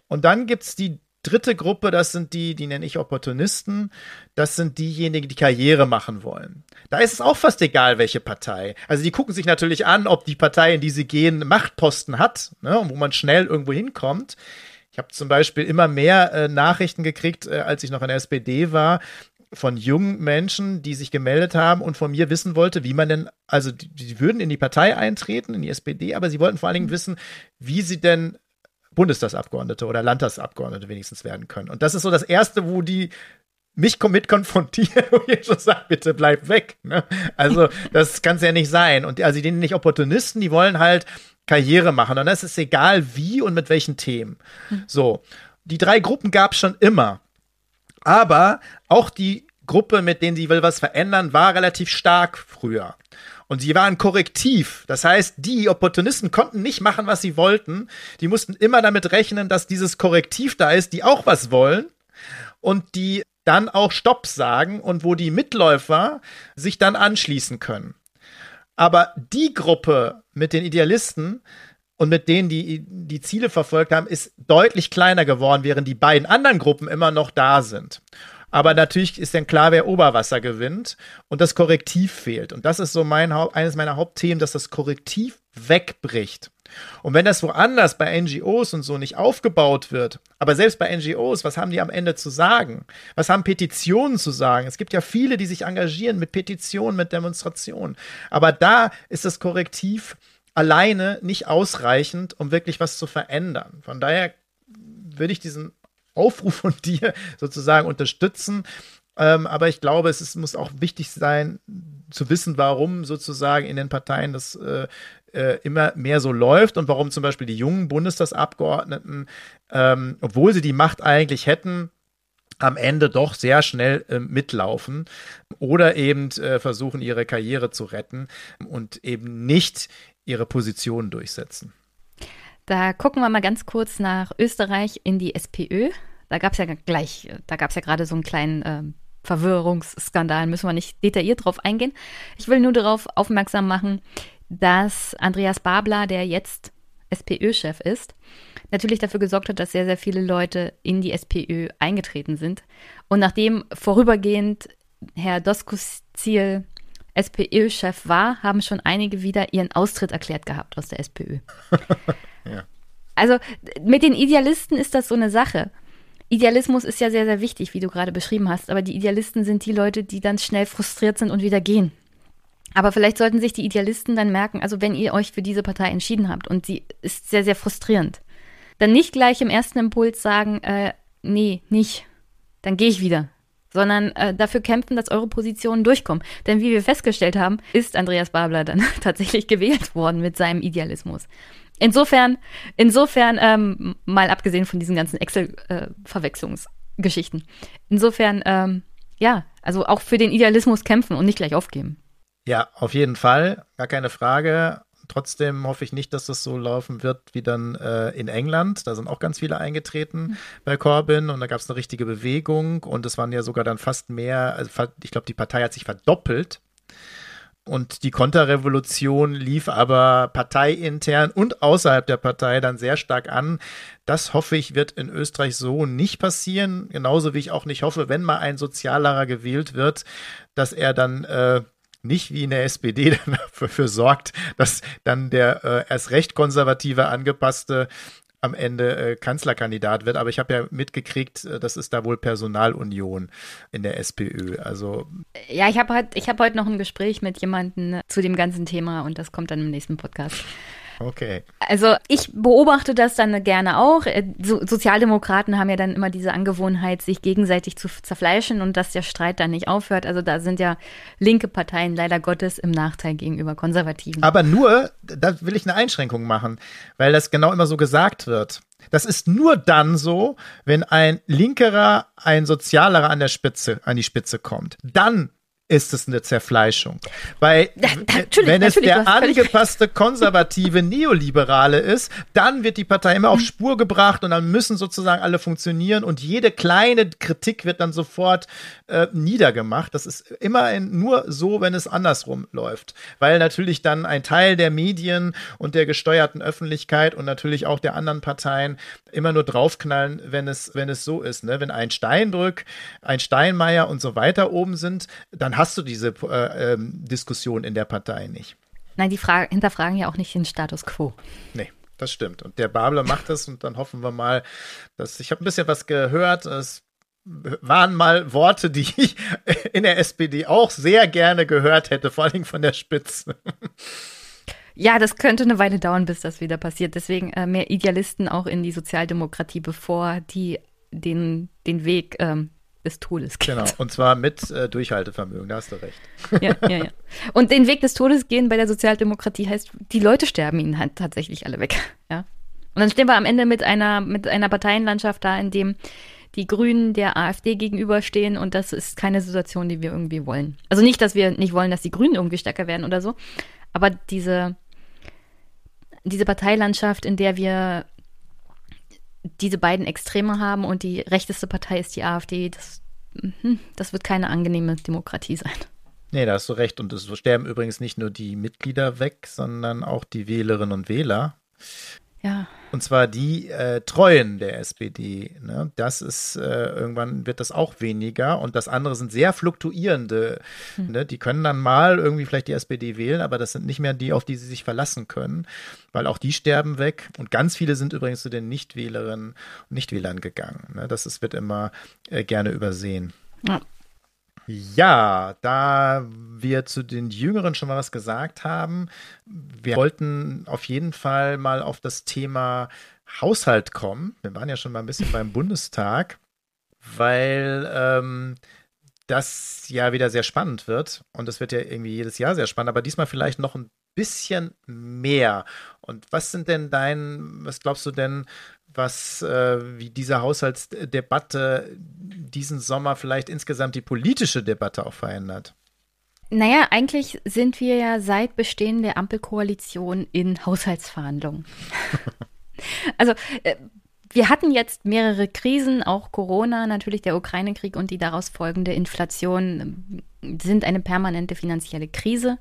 Und dann gibt es die dritte Gruppe, das sind die, die nenne ich Opportunisten. Das sind diejenigen, die Karriere machen wollen. Da ist es auch fast egal, welche Partei. Also die gucken sich natürlich an, ob die Partei, in die sie gehen, Machtposten hat, ne, wo man schnell irgendwo hinkommt. Ich habe zum Beispiel immer mehr äh, Nachrichten gekriegt, äh, als ich noch in der SPD war, von jungen Menschen, die sich gemeldet haben und von mir wissen wollte, wie man denn, also die, die würden in die Partei eintreten, in die SPD, aber sie wollten vor allen Dingen wissen, wie sie denn Bundestagsabgeordnete oder Landtagsabgeordnete wenigstens werden können. Und das ist so das Erste, wo die mich mit konfrontieren und ich schon sage, bitte bleib weg. Ne? Also das kann es ja nicht sein. Und also die nicht Opportunisten, die wollen halt Karriere machen. Und das ist egal wie und mit welchen Themen. Hm. So, die drei Gruppen gab es schon immer. Aber auch die Gruppe, mit denen sie will was verändern, war relativ stark früher. Und sie waren korrektiv. Das heißt, die Opportunisten konnten nicht machen, was sie wollten. Die mussten immer damit rechnen, dass dieses Korrektiv da ist, die auch was wollen und die dann auch Stopp sagen und wo die Mitläufer sich dann anschließen können. Aber die Gruppe mit den Idealisten und mit denen, die die Ziele verfolgt haben, ist deutlich kleiner geworden, während die beiden anderen Gruppen immer noch da sind. Aber natürlich ist dann klar, wer Oberwasser gewinnt und das Korrektiv fehlt. Und das ist so mein eines meiner Hauptthemen, dass das Korrektiv wegbricht. Und wenn das woanders bei NGOs und so nicht aufgebaut wird, aber selbst bei NGOs, was haben die am Ende zu sagen? Was haben Petitionen zu sagen? Es gibt ja viele, die sich engagieren mit Petitionen, mit Demonstrationen. Aber da ist das Korrektiv alleine nicht ausreichend, um wirklich was zu verändern. Von daher würde ich diesen Aufruf von dir sozusagen unterstützen. Ähm, aber ich glaube, es ist, muss auch wichtig sein, zu wissen, warum sozusagen in den Parteien das äh, äh, immer mehr so läuft und warum zum Beispiel die jungen Bundestagsabgeordneten, ähm, obwohl sie die Macht eigentlich hätten, am Ende doch sehr schnell äh, mitlaufen oder eben äh, versuchen, ihre Karriere zu retten und eben nicht ihre Position durchsetzen. Da gucken wir mal ganz kurz nach Österreich in die SPÖ. Da gab es ja gleich, da gab es ja gerade so einen kleinen äh, Verwirrungsskandal, müssen wir nicht detailliert drauf eingehen. Ich will nur darauf aufmerksam machen, dass Andreas Babler, der jetzt SPÖ-Chef ist, natürlich dafür gesorgt hat, dass sehr, sehr viele Leute in die SPÖ eingetreten sind. Und nachdem vorübergehend Herr Doskozil SPÖ-Chef war, haben schon einige wieder ihren Austritt erklärt gehabt aus der SPÖ. ja. Also mit den Idealisten ist das so eine Sache. Idealismus ist ja sehr, sehr wichtig, wie du gerade beschrieben hast, aber die Idealisten sind die Leute, die dann schnell frustriert sind und wieder gehen. Aber vielleicht sollten sich die Idealisten dann merken, also wenn ihr euch für diese Partei entschieden habt und sie ist sehr, sehr frustrierend, dann nicht gleich im ersten Impuls sagen, äh, nee, nicht, dann gehe ich wieder, sondern äh, dafür kämpfen, dass eure Positionen durchkommen. Denn wie wir festgestellt haben, ist Andreas Babler dann tatsächlich gewählt worden mit seinem Idealismus. Insofern, insofern, ähm, mal abgesehen von diesen ganzen Excel-Verwechslungsgeschichten. Äh, insofern, ähm, ja, also auch für den Idealismus kämpfen und nicht gleich aufgeben. Ja, auf jeden Fall, gar keine Frage. Trotzdem hoffe ich nicht, dass das so laufen wird wie dann äh, in England. Da sind auch ganz viele eingetreten mhm. bei Corbyn und da gab es eine richtige Bewegung und es waren ja sogar dann fast mehr, also ich glaube, die Partei hat sich verdoppelt und die Konterrevolution lief aber parteiintern und außerhalb der Partei dann sehr stark an. Das hoffe ich, wird in Österreich so nicht passieren. Genauso wie ich auch nicht hoffe, wenn mal ein Sozialerer gewählt wird, dass er dann äh, nicht wie in der SPD dafür sorgt, dass dann der äh, erst recht konservative, angepasste am Ende äh, Kanzlerkandidat wird. Aber ich habe ja mitgekriegt, äh, das ist da wohl Personalunion in der SPÖ. Also ja, ich habe heute, ich habe heute noch ein Gespräch mit jemandem zu dem ganzen Thema und das kommt dann im nächsten Podcast. Okay. Also ich beobachte das dann gerne auch. Äh, so, Sozialdemokraten haben ja dann immer diese Angewohnheit, sich gegenseitig zu zerfleischen und dass der Streit dann nicht aufhört. Also da sind ja linke Parteien leider Gottes im Nachteil gegenüber Konservativen. Aber nur, da will ich eine Einschränkung machen, weil das genau immer so gesagt wird. Das ist nur dann so, wenn ein linkerer, ein sozialerer an der Spitze, an die Spitze kommt. Dann ist es eine Zerfleischung. Weil Ja, wenn es der angepasste konservative Neoliberale ist, dann wird die Partei immer Mhm. auf Spur gebracht und dann müssen sozusagen alle funktionieren und jede kleine Kritik wird dann sofort äh, niedergemacht. Das ist immer in, nur so, wenn es andersrum läuft. Weil natürlich dann ein Teil der Medien und der gesteuerten Öffentlichkeit und natürlich auch der anderen Parteien immer nur draufknallen, wenn es, wenn es so ist. Ne? Wenn ein Steinbrück, ein Steinmeier und so weiter oben sind, dann hast du diese äh, ähm, Diskussion in der Partei nicht. Nein, die Fra hinterfragen ja auch nicht den Status quo. Nee, das stimmt. Und der Babler macht das und dann hoffen wir mal, dass ich habe ein bisschen was gehört. Es waren mal Worte, die ich in der SPD auch sehr gerne gehört hätte, vor allem von der Spitze. Ja, das könnte eine Weile dauern, bis das wieder passiert. Deswegen äh, mehr Idealisten auch in die Sozialdemokratie, bevor die den, den Weg ähm, des Todes gehen. Genau, und zwar mit äh, Durchhaltevermögen, da hast du recht. Ja, ja, ja. Und den Weg des Todes gehen bei der Sozialdemokratie heißt, die Leute sterben ihnen halt tatsächlich alle weg. Ja. Und dann stehen wir am Ende mit einer, mit einer Parteienlandschaft da, in dem die Grünen der AfD gegenüberstehen und das ist keine Situation, die wir irgendwie wollen. Also nicht, dass wir nicht wollen, dass die Grünen irgendwie stärker werden oder so, aber diese, diese Parteilandschaft, in der wir diese beiden Extreme haben und die rechteste Partei ist die AfD, das, mhm, das wird keine angenehme Demokratie sein. Nee, da hast du recht. Und es sterben übrigens nicht nur die Mitglieder weg, sondern auch die Wählerinnen und Wähler. Ja. Und zwar die äh, Treuen der SPD. Ne? Das ist, äh, irgendwann wird das auch weniger. Und das andere sind sehr fluktuierende. Hm. Ne? Die können dann mal irgendwie vielleicht die SPD wählen, aber das sind nicht mehr die, auf die sie sich verlassen können, weil auch die sterben weg. Und ganz viele sind übrigens zu den Nichtwählerinnen und Nichtwählern gegangen. Ne? Das ist, wird immer äh, gerne übersehen. Ja. Ja, da wir zu den Jüngeren schon mal was gesagt haben, wir wollten auf jeden Fall mal auf das Thema Haushalt kommen. Wir waren ja schon mal ein bisschen beim Bundestag, weil ähm, das ja wieder sehr spannend wird. Und es wird ja irgendwie jedes Jahr sehr spannend, aber diesmal vielleicht noch ein bisschen mehr. Und was sind denn dein, was glaubst du denn, was äh, wie diese Haushaltsdebatte diesen Sommer vielleicht insgesamt die politische Debatte auch verändert? Naja, eigentlich sind wir ja seit Bestehen der Ampelkoalition in Haushaltsverhandlungen. also äh, wir hatten jetzt mehrere Krisen, auch Corona, natürlich der Ukraine-Krieg und die daraus folgende Inflation äh, sind eine permanente finanzielle Krise.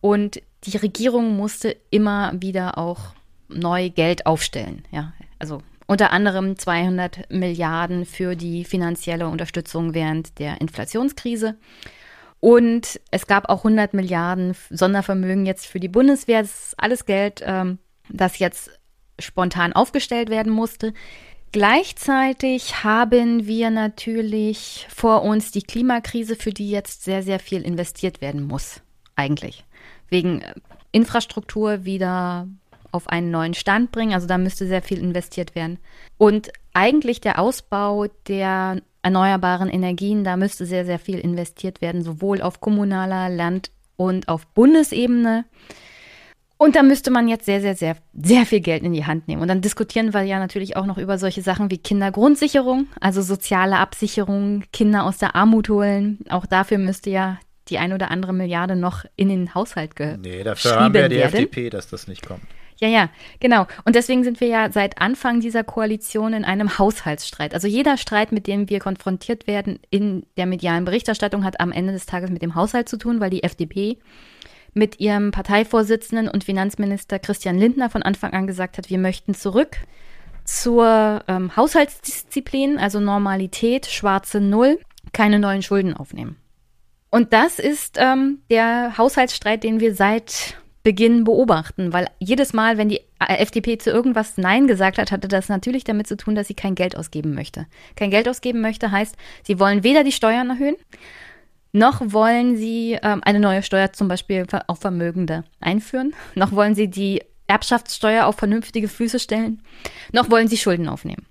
Und die Regierung musste immer wieder auch neu Geld aufstellen. Ja, also unter anderem 200 Milliarden für die finanzielle Unterstützung während der Inflationskrise. Und es gab auch 100 Milliarden Sondervermögen jetzt für die Bundeswehr. Das ist alles Geld, ähm, das jetzt spontan aufgestellt werden musste. Gleichzeitig haben wir natürlich vor uns die Klimakrise, für die jetzt sehr, sehr viel investiert werden muss, eigentlich. Wegen Infrastruktur wieder auf einen neuen Stand bringen. Also da müsste sehr viel investiert werden. Und eigentlich der Ausbau der erneuerbaren Energien, da müsste sehr, sehr viel investiert werden, sowohl auf kommunaler, Land- und auf Bundesebene. Und da müsste man jetzt sehr, sehr, sehr, sehr viel Geld in die Hand nehmen. Und dann diskutieren wir ja natürlich auch noch über solche Sachen wie Kindergrundsicherung, also soziale Absicherung, Kinder aus der Armut holen. Auch dafür müsste ja die ein oder andere Milliarde noch in den Haushalt geschrieben Nee, dafür haben wir ja die werden. FDP, dass das nicht kommt. Ja, ja, genau. Und deswegen sind wir ja seit Anfang dieser Koalition in einem Haushaltsstreit. Also jeder Streit, mit dem wir konfrontiert werden in der medialen Berichterstattung, hat am Ende des Tages mit dem Haushalt zu tun, weil die FDP mit ihrem Parteivorsitzenden und Finanzminister Christian Lindner von Anfang an gesagt hat, wir möchten zurück zur ähm, Haushaltsdisziplin, also Normalität, schwarze Null, keine neuen Schulden aufnehmen. Und das ist ähm, der Haushaltsstreit, den wir seit Beginn beobachten, weil jedes Mal, wenn die FDP zu irgendwas Nein gesagt hat, hatte das natürlich damit zu tun, dass sie kein Geld ausgeben möchte. Kein Geld ausgeben möchte heißt, sie wollen weder die Steuern erhöhen, noch wollen sie ähm, eine neue Steuer zum Beispiel auf Vermögende einführen, noch wollen sie die Erbschaftssteuer auf vernünftige Füße stellen, noch wollen sie Schulden aufnehmen.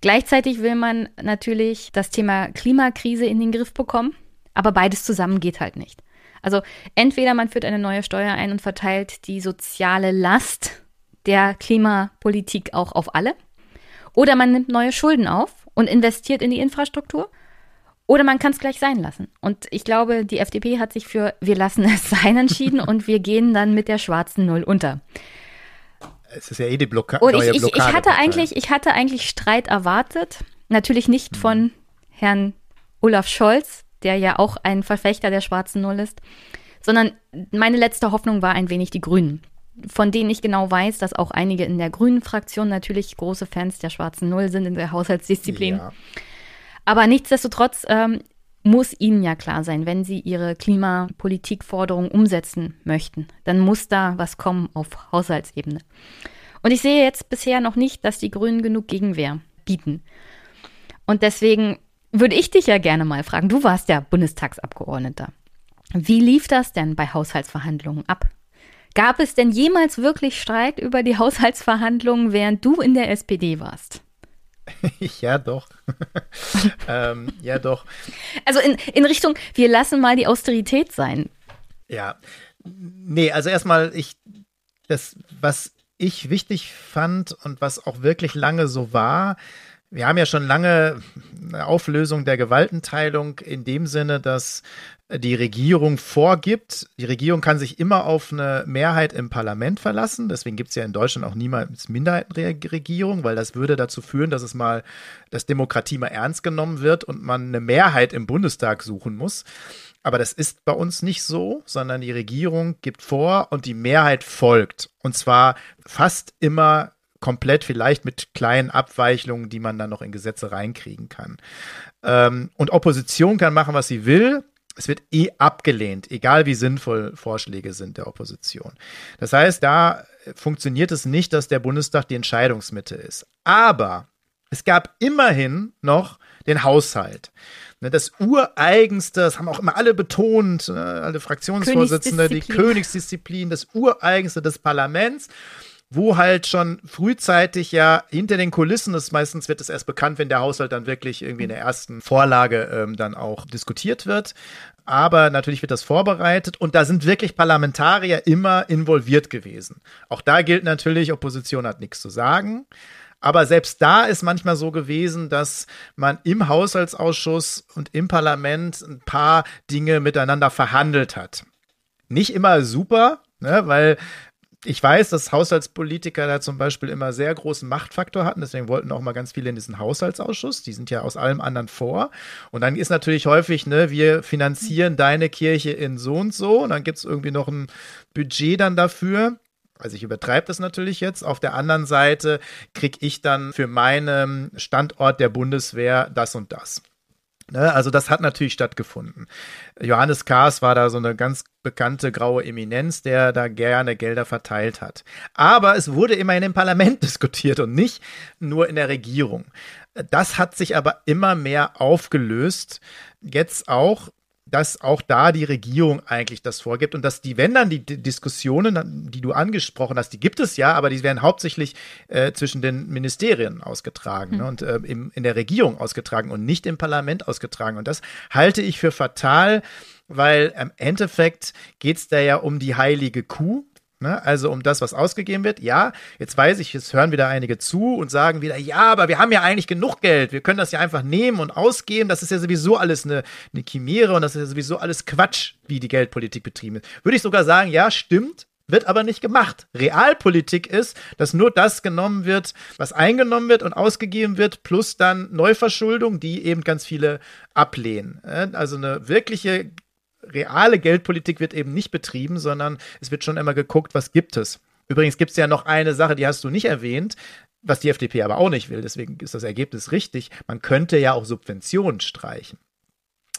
Gleichzeitig will man natürlich das Thema Klimakrise in den Griff bekommen, aber beides zusammen geht halt nicht. Also entweder man führt eine neue Steuer ein und verteilt die soziale Last der Klimapolitik auch auf alle, oder man nimmt neue Schulden auf und investiert in die Infrastruktur, Oder man kann es gleich sein lassen. Und ich glaube, die FDP hat sich für wir lassen es sein entschieden und wir gehen dann mit der schwarzen Null unter. Es ist ja eh die Blocka und ich, ich, ich hatte eigentlich, ich hatte eigentlich Streit erwartet. Natürlich nicht mhm. von Herrn Olaf Scholz, der ja auch ein Verfechter der schwarzen Null ist, sondern meine letzte Hoffnung war ein wenig die Grünen, von denen ich genau weiß, dass auch einige in der grünen Fraktion natürlich große Fans der schwarzen Null sind in der Haushaltsdisziplin. Ja. Aber nichtsdestotrotz ähm, muss Ihnen ja klar sein, wenn Sie Ihre Klimapolitikforderungen umsetzen möchten, dann muss da was kommen auf Haushaltsebene. Und ich sehe jetzt bisher noch nicht, dass die Grünen genug Gegenwehr bieten. Und deswegen würde ich dich ja gerne mal fragen, du warst ja Bundestagsabgeordneter. Wie lief das denn bei Haushaltsverhandlungen ab? Gab es denn jemals wirklich Streit über die Haushaltsverhandlungen, während du in der SPD warst? ja, doch. ähm, ja, doch. Also in, in Richtung, wir lassen mal die Austerität sein. Ja. Nee, also erstmal, ich, das, was ich wichtig fand und was auch wirklich lange so war, wir haben ja schon lange eine Auflösung der Gewaltenteilung in dem Sinne, dass die Regierung vorgibt. Die Regierung kann sich immer auf eine Mehrheit im Parlament verlassen. Deswegen gibt es ja in Deutschland auch niemals Minderheitenregierung, weil das würde dazu führen, dass es mal, dass Demokratie mal ernst genommen wird und man eine Mehrheit im Bundestag suchen muss. Aber das ist bei uns nicht so, sondern die Regierung gibt vor und die Mehrheit folgt. Und zwar fast immer komplett, vielleicht mit kleinen Abweichungen, die man dann noch in Gesetze reinkriegen kann. Ähm, und Opposition kann machen, was sie will es wird eh abgelehnt, egal wie sinnvoll Vorschläge sind der Opposition. Das heißt, da funktioniert es nicht, dass der Bundestag die Entscheidungsmitte ist. Aber es gab immerhin noch den Haushalt. Ne, das ureigenste, das haben auch immer alle betont, ne, alle Fraktionsvorsitzende, die Königsdisziplin, das ureigenste des Parlaments wo halt schon frühzeitig ja hinter den Kulissen, das meistens wird es erst bekannt, wenn der Haushalt dann wirklich irgendwie in der ersten Vorlage ähm, dann auch diskutiert wird. Aber natürlich wird das vorbereitet und da sind wirklich Parlamentarier immer involviert gewesen. Auch da gilt natürlich, Opposition hat nichts zu sagen. Aber selbst da ist manchmal so gewesen, dass man im Haushaltsausschuss und im Parlament ein paar Dinge miteinander verhandelt hat. Nicht immer super, ne, weil ich weiß, dass Haushaltspolitiker da zum Beispiel immer sehr großen Machtfaktor hatten, deswegen wollten auch mal ganz viele in diesen Haushaltsausschuss. Die sind ja aus allem anderen vor. Und dann ist natürlich häufig, ne, wir finanzieren deine Kirche in so und so. Und dann gibt es irgendwie noch ein Budget dann dafür. Also ich übertreibe das natürlich jetzt. Auf der anderen Seite kriege ich dann für meinen Standort der Bundeswehr das und das. Ne, also das hat natürlich stattgefunden. Johannes Kahrs war da so eine ganz bekannte graue Eminenz, der da gerne Gelder verteilt hat. Aber es wurde immerhin im Parlament diskutiert und nicht nur in der Regierung. Das hat sich aber immer mehr aufgelöst. Jetzt auch dass auch da die Regierung eigentlich das vorgibt und dass die, wenn dann die Diskussionen, die du angesprochen hast, die gibt es ja, aber die werden hauptsächlich äh, zwischen den Ministerien ausgetragen mhm. ne, und äh, im, in der Regierung ausgetragen und nicht im Parlament ausgetragen. Und das halte ich für fatal, weil im Endeffekt geht es da ja um die heilige Kuh, Ne? Also um das, was ausgegeben wird. Ja, jetzt weiß ich, es hören wieder einige zu und sagen wieder, ja, aber wir haben ja eigentlich genug Geld. Wir können das ja einfach nehmen und ausgeben. Das ist ja sowieso alles eine, eine Chimäre und das ist ja sowieso alles Quatsch, wie die Geldpolitik betrieben ist. Würde ich sogar sagen, ja, stimmt. Wird aber nicht gemacht. Realpolitik ist, dass nur das genommen wird, was eingenommen wird und ausgegeben wird, plus dann Neuverschuldung, die eben ganz viele ablehnen. Also eine wirkliche reale Geldpolitik wird eben nicht betrieben, sondern es wird schon immer geguckt, was gibt es. Übrigens gibt es ja noch eine Sache, die hast du nicht erwähnt, was die FDP aber auch nicht will. Deswegen ist das Ergebnis richtig. Man könnte ja auch Subventionen streichen.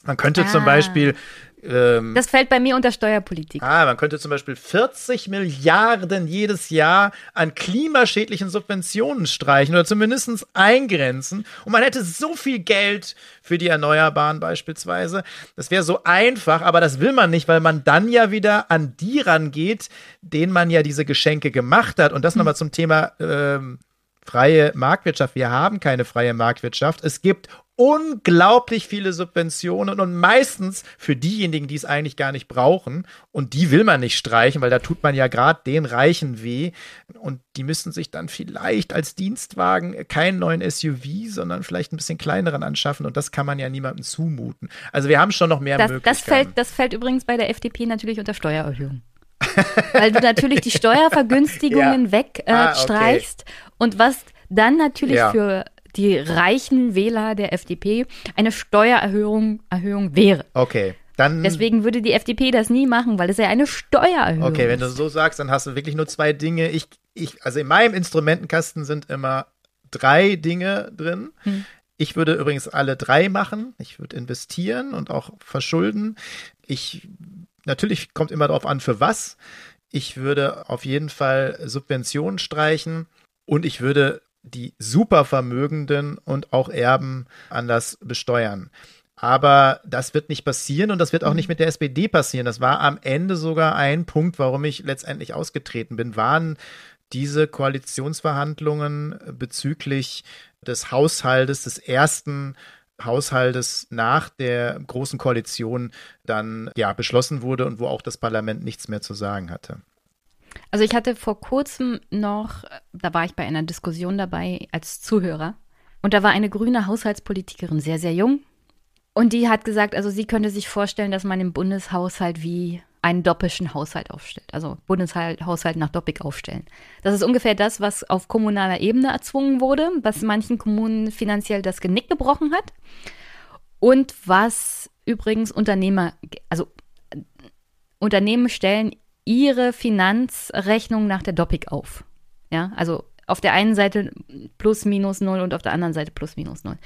Man könnte ah. zum Beispiel ähm, das fällt bei mir unter Steuerpolitik. Ah, man könnte zum Beispiel 40 Milliarden jedes Jahr an klimaschädlichen Subventionen streichen oder zumindest eingrenzen. Und man hätte so viel Geld für die Erneuerbaren beispielsweise. Das wäre so einfach, aber das will man nicht, weil man dann ja wieder an die rangeht, denen man ja diese Geschenke gemacht hat. Und das hm. nochmal zum Thema ähm, freie Marktwirtschaft. Wir haben keine freie Marktwirtschaft. Es gibt unglaublich viele Subventionen und meistens für diejenigen, die es eigentlich gar nicht brauchen. Und die will man nicht streichen, weil da tut man ja gerade den Reichen weh. Und die müssen sich dann vielleicht als Dienstwagen keinen neuen SUV, sondern vielleicht ein bisschen kleineren anschaffen. Und das kann man ja niemandem zumuten. Also wir haben schon noch mehr das, Möglichkeiten. Das fällt, das fällt übrigens bei der FDP natürlich unter Steuererhöhung. Weil du natürlich die Steuervergünstigungen ja. wegstreichst. Äh, ah, okay. Und was dann natürlich ja. für die reichen Wähler der FDP eine Steuererhöhung Erhöhung wäre. Okay. Dann, Deswegen würde die FDP das nie machen, weil es ja eine Steuererhöhung ist. Okay, wenn du so sagst, dann hast du wirklich nur zwei Dinge. Ich, ich, also in meinem Instrumentenkasten sind immer drei Dinge drin. Hm. Ich würde übrigens alle drei machen. Ich würde investieren und auch verschulden. Ich, natürlich kommt immer darauf an, für was. Ich würde auf jeden Fall Subventionen streichen und ich würde die Supervermögenden und auch Erben anders besteuern. Aber das wird nicht passieren und das wird auch nicht mit der SPD passieren. Das war am Ende sogar ein Punkt, warum ich letztendlich ausgetreten bin, waren diese Koalitionsverhandlungen bezüglich des Haushaltes, des ersten Haushaltes nach der großen Koalition dann ja beschlossen wurde und wo auch das Parlament nichts mehr zu sagen hatte. Also ich hatte vor kurzem noch, da war ich bei einer Diskussion dabei als Zuhörer und da war eine grüne Haushaltspolitikerin sehr, sehr jung und die hat gesagt, also sie könnte sich vorstellen, dass man im Bundeshaushalt wie einen doppelten Haushalt aufstellt, also Bundeshaushalt nach Doppik aufstellen. Das ist ungefähr das, was auf kommunaler Ebene erzwungen wurde, was manchen Kommunen finanziell das Genick gebrochen hat und was übrigens Unternehmer, also Unternehmen stellen ihre Finanzrechnung nach der Doppik auf. Ja, also auf der einen Seite plus minus null und auf der anderen Seite plus minus null.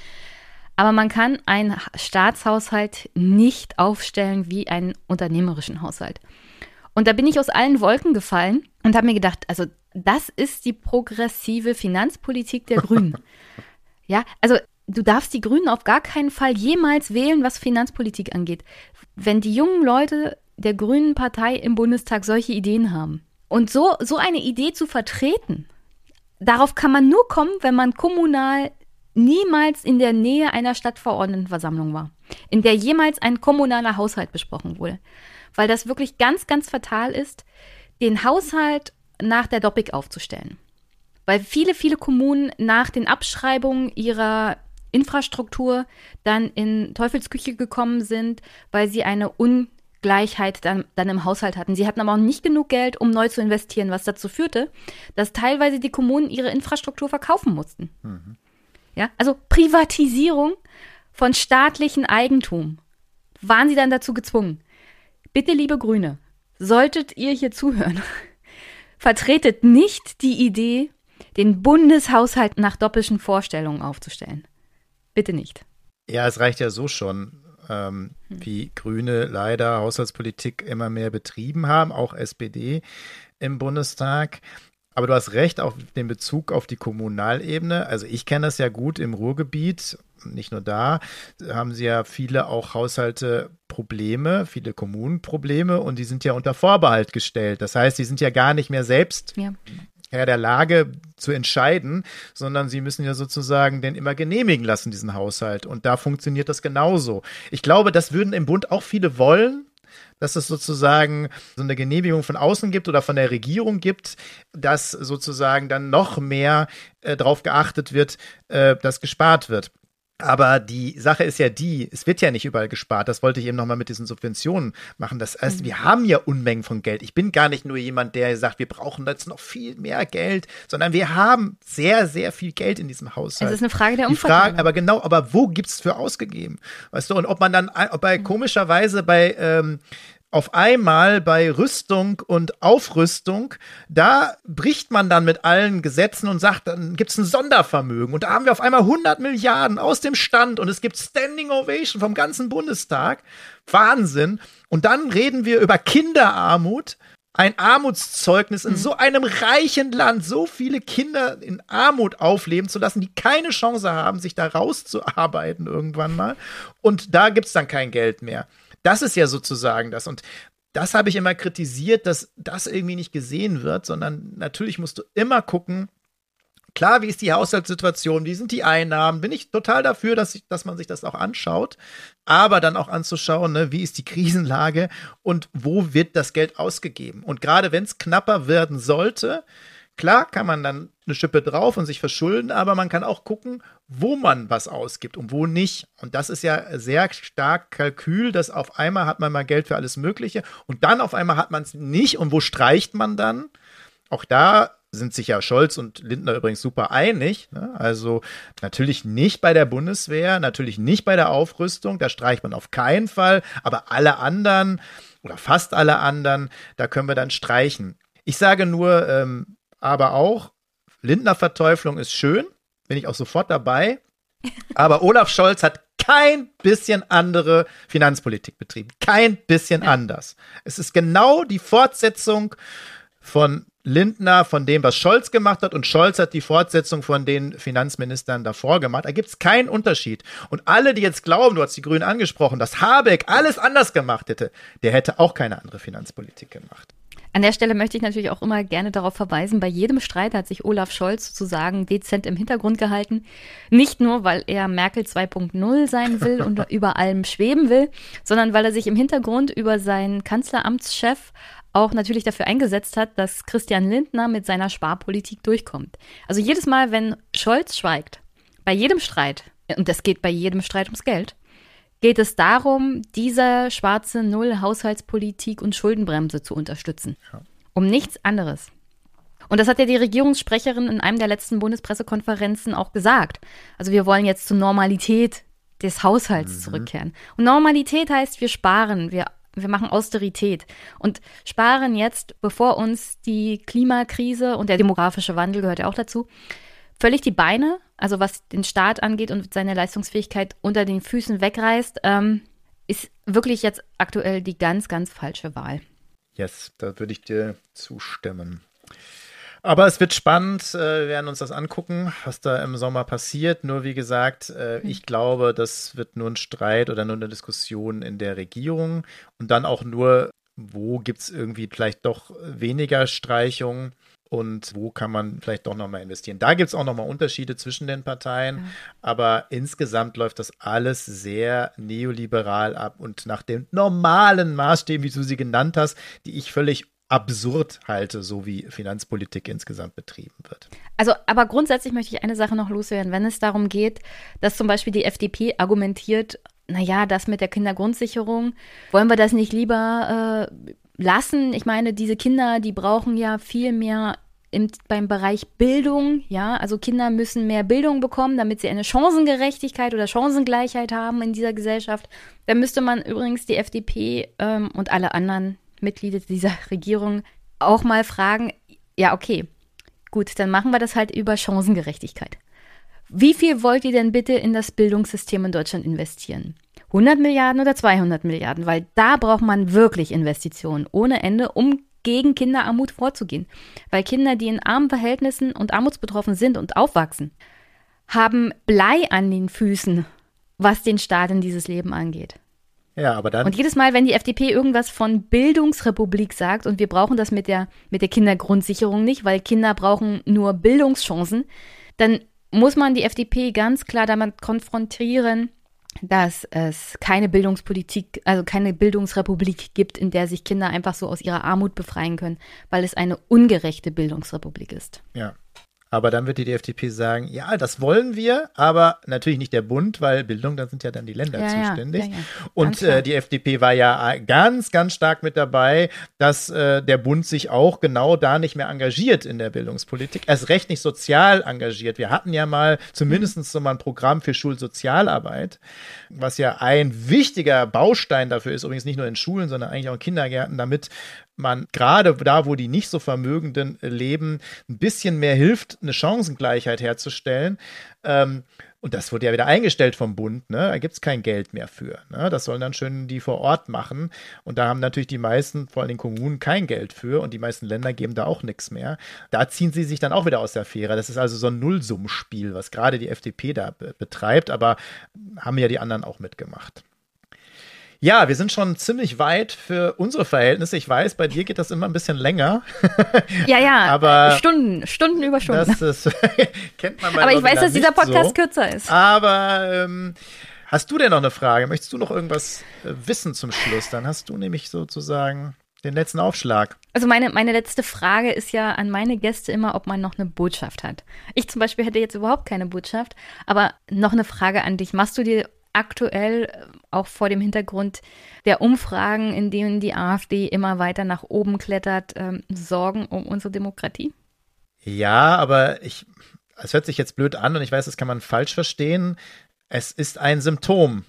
Aber man kann einen Staatshaushalt nicht aufstellen wie einen unternehmerischen Haushalt. Und da bin ich aus allen Wolken gefallen und habe mir gedacht, also das ist die progressive Finanzpolitik der Grünen. ja, also du darfst die Grünen auf gar keinen Fall jemals wählen, was Finanzpolitik angeht. Wenn die jungen Leute der Grünen Partei im Bundestag solche Ideen haben. Und so, so eine Idee zu vertreten, darauf kann man nur kommen, wenn man kommunal niemals in der Nähe einer Stadtverordnetenversammlung war, in der jemals ein kommunaler Haushalt besprochen wurde. Weil das wirklich ganz, ganz fatal ist, den Haushalt nach der Doppik aufzustellen. Weil viele, viele Kommunen nach den Abschreibungen ihrer Infrastruktur dann in Teufelsküche gekommen sind, weil sie eine un Gleichheit dann, dann im Haushalt hatten. Sie hatten aber auch nicht genug Geld, um neu zu investieren, was dazu führte, dass teilweise die Kommunen ihre Infrastruktur verkaufen mussten. Mhm. Ja, also Privatisierung von staatlichem Eigentum. Waren sie dann dazu gezwungen? Bitte, liebe Grüne, solltet ihr hier zuhören, vertretet nicht die Idee, den Bundeshaushalt nach doppelten Vorstellungen aufzustellen. Bitte nicht. Ja, es reicht ja so schon ähm, hm. wie Grüne leider Haushaltspolitik immer mehr betrieben haben, auch SPD im Bundestag. Aber du hast recht, auch den Bezug auf die Kommunalebene. Also ich kenne das ja gut im Ruhrgebiet, nicht nur da, haben sie ja viele auch Haushalte Probleme, viele Kommunen Probleme und die sind ja unter Vorbehalt gestellt. Das heißt, die sind ja gar nicht mehr selbst ja. Herr der Lage zu entscheiden, sondern sie müssen ja sozusagen den immer genehmigen lassen, diesen Haushalt. Und da funktioniert das genauso. Ich glaube, das würden im Bund auch viele wollen, dass es sozusagen so eine Genehmigung von außen gibt oder von der Regierung gibt, dass sozusagen dann noch mehr äh, darauf geachtet wird, äh, dass gespart wird. Aber die Sache ist ja die, es wird ja nicht überall gespart. Das wollte ich eben nochmal mit diesen Subventionen machen. Das heißt, mhm. wir haben ja Unmengen von Geld. Ich bin gar nicht nur jemand, der sagt, wir brauchen jetzt noch viel mehr Geld, sondern wir haben sehr, sehr viel Geld in diesem Haushalt. Es ist eine Frage der Umverteilung. Frage, aber genau, aber wo gibt es für ausgegeben? Weißt du, und ob man dann, ob bei mhm. komischerweise bei ähm, auf einmal bei Rüstung und Aufrüstung, da bricht man dann mit allen Gesetzen und sagt, dann gibt es ein Sondervermögen. Und da haben wir auf einmal 100 Milliarden aus dem Stand und es gibt Standing Ovation vom ganzen Bundestag. Wahnsinn. Und dann reden wir über Kinderarmut. Ein Armutszeugnis in mhm. so einem reichen Land, so viele Kinder in Armut aufleben zu lassen, die keine Chance haben, sich da rauszuarbeiten irgendwann mal. Und da gibt es dann kein Geld mehr. Das ist ja sozusagen das. Und das habe ich immer kritisiert, dass das irgendwie nicht gesehen wird, sondern natürlich musst du immer gucken, Klar, wie ist die Haushaltssituation, wie sind die Einnahmen? Bin ich total dafür, dass, ich, dass man sich das auch anschaut, aber dann auch anzuschauen, ne, wie ist die Krisenlage und wo wird das Geld ausgegeben? Und gerade wenn es knapper werden sollte, klar kann man dann eine Schippe drauf und sich verschulden, aber man kann auch gucken, wo man was ausgibt und wo nicht. Und das ist ja sehr stark Kalkül, dass auf einmal hat man mal Geld für alles Mögliche und dann auf einmal hat man es nicht und wo streicht man dann? Auch da sind sich ja Scholz und Lindner übrigens super einig. Ne? Also natürlich nicht bei der Bundeswehr, natürlich nicht bei der Aufrüstung, da streicht man auf keinen Fall, aber alle anderen oder fast alle anderen, da können wir dann streichen. Ich sage nur, ähm, aber auch, Lindner Verteuflung ist schön, bin ich auch sofort dabei. Aber Olaf Scholz hat kein bisschen andere Finanzpolitik betrieben. Kein bisschen anders. Es ist genau die Fortsetzung von Lindner von dem, was Scholz gemacht hat, und Scholz hat die Fortsetzung von den Finanzministern davor gemacht. Da gibt es keinen Unterschied. Und alle, die jetzt glauben, du hast die Grünen angesprochen, dass Habeck alles anders gemacht hätte, der hätte auch keine andere Finanzpolitik gemacht. An der Stelle möchte ich natürlich auch immer gerne darauf verweisen, bei jedem Streit hat sich Olaf Scholz sozusagen dezent im Hintergrund gehalten. Nicht nur, weil er Merkel 2.0 sein will und über allem schweben will, sondern weil er sich im Hintergrund über seinen Kanzleramtschef auch natürlich dafür eingesetzt hat, dass Christian Lindner mit seiner Sparpolitik durchkommt. Also jedes Mal, wenn Scholz schweigt, bei jedem Streit, und es geht bei jedem Streit ums Geld, geht es darum, diese schwarze Null Haushaltspolitik und Schuldenbremse zu unterstützen. Um nichts anderes. Und das hat ja die Regierungssprecherin in einem der letzten Bundespressekonferenzen auch gesagt. Also wir wollen jetzt zur Normalität des Haushalts mhm. zurückkehren. Und Normalität heißt, wir sparen, wir, wir machen Austerität und sparen jetzt, bevor uns die Klimakrise und der demografische Wandel gehört ja auch dazu, völlig die Beine, also was den Staat angeht und seine Leistungsfähigkeit unter den Füßen wegreißt, ähm, ist wirklich jetzt aktuell die ganz, ganz falsche Wahl. Yes, da würde ich dir zustimmen. Aber es wird spannend. Äh, wir werden uns das angucken, was da im Sommer passiert. Nur wie gesagt, äh, hm. ich glaube, das wird nur ein Streit oder nur eine Diskussion in der Regierung und dann auch nur, wo gibt es irgendwie vielleicht doch weniger Streichungen und wo kann man vielleicht doch nochmal investieren. Da gibt es auch nochmal Unterschiede zwischen den Parteien, ja. aber insgesamt läuft das alles sehr neoliberal ab und nach den normalen Maßstäben, wie du sie genannt hast, die ich völlig absurd halte, so wie Finanzpolitik insgesamt betrieben wird. Also, aber grundsätzlich möchte ich eine Sache noch loswerden, wenn es darum geht, dass zum Beispiel die FDP argumentiert, naja, das mit der Kindergrundsicherung, wollen wir das nicht lieber äh, lassen? Ich meine, diese Kinder, die brauchen ja viel mehr im, beim Bereich Bildung, ja, also Kinder müssen mehr Bildung bekommen, damit sie eine Chancengerechtigkeit oder Chancengleichheit haben in dieser Gesellschaft. Da müsste man übrigens die FDP ähm, und alle anderen Mitglieder dieser Regierung auch mal fragen, ja, okay, gut, dann machen wir das halt über Chancengerechtigkeit. Wie viel wollt ihr denn bitte in das Bildungssystem in Deutschland investieren? 100 Milliarden oder 200 Milliarden? Weil da braucht man wirklich Investitionen ohne Ende, um gegen Kinderarmut vorzugehen. Weil Kinder, die in armen Verhältnissen und armutsbetroffen sind und aufwachsen, haben Blei an den Füßen, was den Staat in dieses Leben angeht. Ja, aber dann. Und jedes Mal, wenn die FDP irgendwas von Bildungsrepublik sagt und wir brauchen das mit der, mit der Kindergrundsicherung nicht, weil Kinder brauchen nur Bildungschancen, dann muss man die FDP ganz klar damit konfrontieren, dass es keine Bildungspolitik, also keine Bildungsrepublik gibt, in der sich Kinder einfach so aus ihrer Armut befreien können, weil es eine ungerechte Bildungsrepublik ist. Ja. Aber dann wird die FDP sagen, ja, das wollen wir, aber natürlich nicht der Bund, weil Bildung, da sind ja dann die Länder ja, zuständig. Ja, ja, und äh, die FDP war ja ganz, ganz stark mit dabei, dass äh, der Bund sich auch genau da nicht mehr engagiert in der Bildungspolitik, erst recht nicht sozial engagiert. Wir hatten ja mal zumindest so mal ein Programm für Schulsozialarbeit, was ja ein wichtiger Baustein dafür ist, übrigens nicht nur in Schulen, sondern eigentlich auch in Kindergärten, damit man gerade da, wo die nicht so Vermögenden leben, ein bisschen mehr hilft, eine Chancengleichheit herzustellen. Ähm, und das wurde ja wieder eingestellt vom Bund, ne? Da gibt es kein Geld mehr für. Ne? Das sollen dann schön die vor Ort machen. Und da haben natürlich die meisten, vor allem den Kommunen, kein Geld für und die meisten Länder geben da auch nichts mehr. Da ziehen sie sich dann auch wieder aus der Fähre. Das ist also so ein Nullsummspiel, was gerade die FDP da be betreibt, aber haben ja die anderen auch mitgemacht. Ja, wir sind schon ziemlich weit für unsere Verhältnisse. Ich weiß, bei dir geht das immer ein bisschen länger. Ja, ja, aber Stunden, Stunden über Stunden. das ist, kennt man bei Aber ich weiß, dass dieser Podcast so. kürzer ist. Aber ähm, hast du denn noch eine Frage? Möchtest du noch irgendwas äh, wissen zum Schluss? Dann hast du nämlich sozusagen den letzten Aufschlag. Also meine, meine letzte Frage ist ja an meine Gäste immer, ob man noch eine Botschaft hat. Ich zum Beispiel hätte jetzt überhaupt keine Botschaft, aber noch eine Frage an dich. Machst du dir aktuell äh, auch vor dem Hintergrund der Umfragen, in denen die AfD immer weiter nach oben klettert, ähm, Sorgen um unsere Demokratie? Ja, aber ich, es hört sich jetzt blöd an und ich weiß, das kann man falsch verstehen. Es ist ein Symptom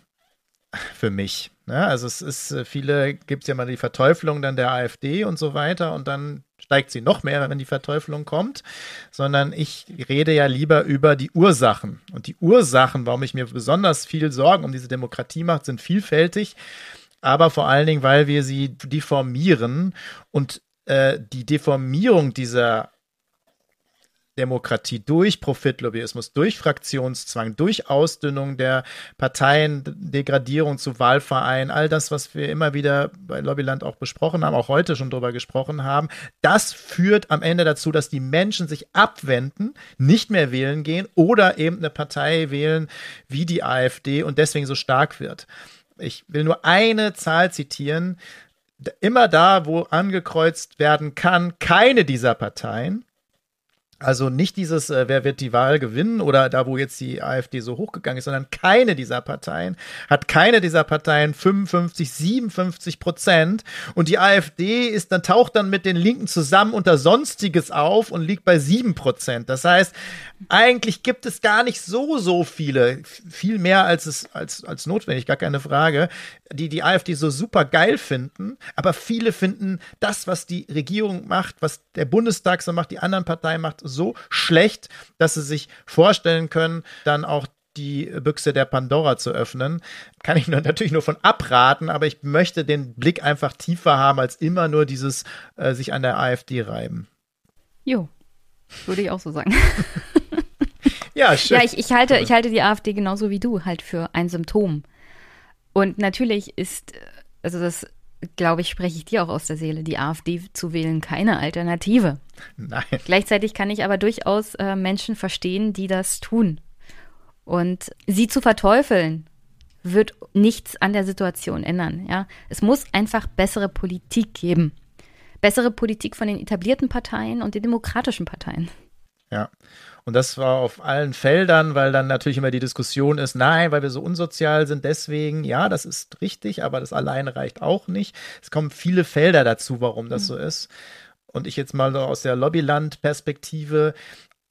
für mich. Ne? Also es ist, äh, viele gibt es ja mal die Verteufelung dann der AfD und so weiter und dann steigt sie noch mehr, wenn die Verteufelung kommt, sondern ich rede ja lieber über die Ursachen. Und die Ursachen, warum ich mir besonders viel Sorgen um diese Demokratie mache, sind vielfältig, aber vor allen Dingen, weil wir sie deformieren und äh, die Deformierung dieser Demokratie durch Profitlobbyismus, durch Fraktionszwang, durch Ausdünnung der Parteien, Degradierung zu Wahlvereinen, all das, was wir immer wieder bei Lobbyland auch besprochen haben, auch heute schon drüber gesprochen haben, das führt am Ende dazu, dass die Menschen sich abwenden, nicht mehr wählen gehen oder eben eine Partei wählen wie die AfD und deswegen so stark wird. Ich will nur eine Zahl zitieren. Immer da, wo angekreuzt werden kann, keine dieser Parteien, also nicht dieses, äh, wer wird die Wahl gewinnen oder da, wo jetzt die AfD so hochgegangen ist, sondern keine dieser Parteien hat keine dieser Parteien 55, 57 Prozent und die AfD ist dann taucht dann mit den Linken zusammen unter Sonstiges auf und liegt bei 7 Prozent. Das heißt, eigentlich gibt es gar nicht so, so viele, viel mehr als es, als, als notwendig, gar keine Frage, die die AfD so super geil finden. Aber viele finden das, was die Regierung macht, was der Bundestag so macht, die anderen Parteien macht, so schlecht, dass sie sich vorstellen können, dann auch die Büchse der Pandora zu öffnen. Kann ich nur, natürlich nur von abraten, aber ich möchte den Blick einfach tiefer haben als immer nur dieses äh, sich an der AfD reiben. Jo, würde ich auch so sagen. Ja, schön. Ja, ich, ich, halte, ich halte die AfD genauso wie du halt für ein Symptom. Und natürlich ist, also das glaube ich, spreche ich dir auch aus der Seele, die AfD zu wählen keine Alternative. Nein. Gleichzeitig kann ich aber durchaus äh, Menschen verstehen, die das tun. Und sie zu verteufeln, wird nichts an der Situation ändern. Ja? Es muss einfach bessere Politik geben. Bessere Politik von den etablierten Parteien und den demokratischen Parteien. Ja. Und das war auf allen Feldern, weil dann natürlich immer die Diskussion ist, nein, weil wir so unsozial sind, deswegen, ja, das ist richtig, aber das alleine reicht auch nicht. Es kommen viele Felder dazu, warum das mhm. so ist. Und ich jetzt mal aus der Lobbyland-Perspektive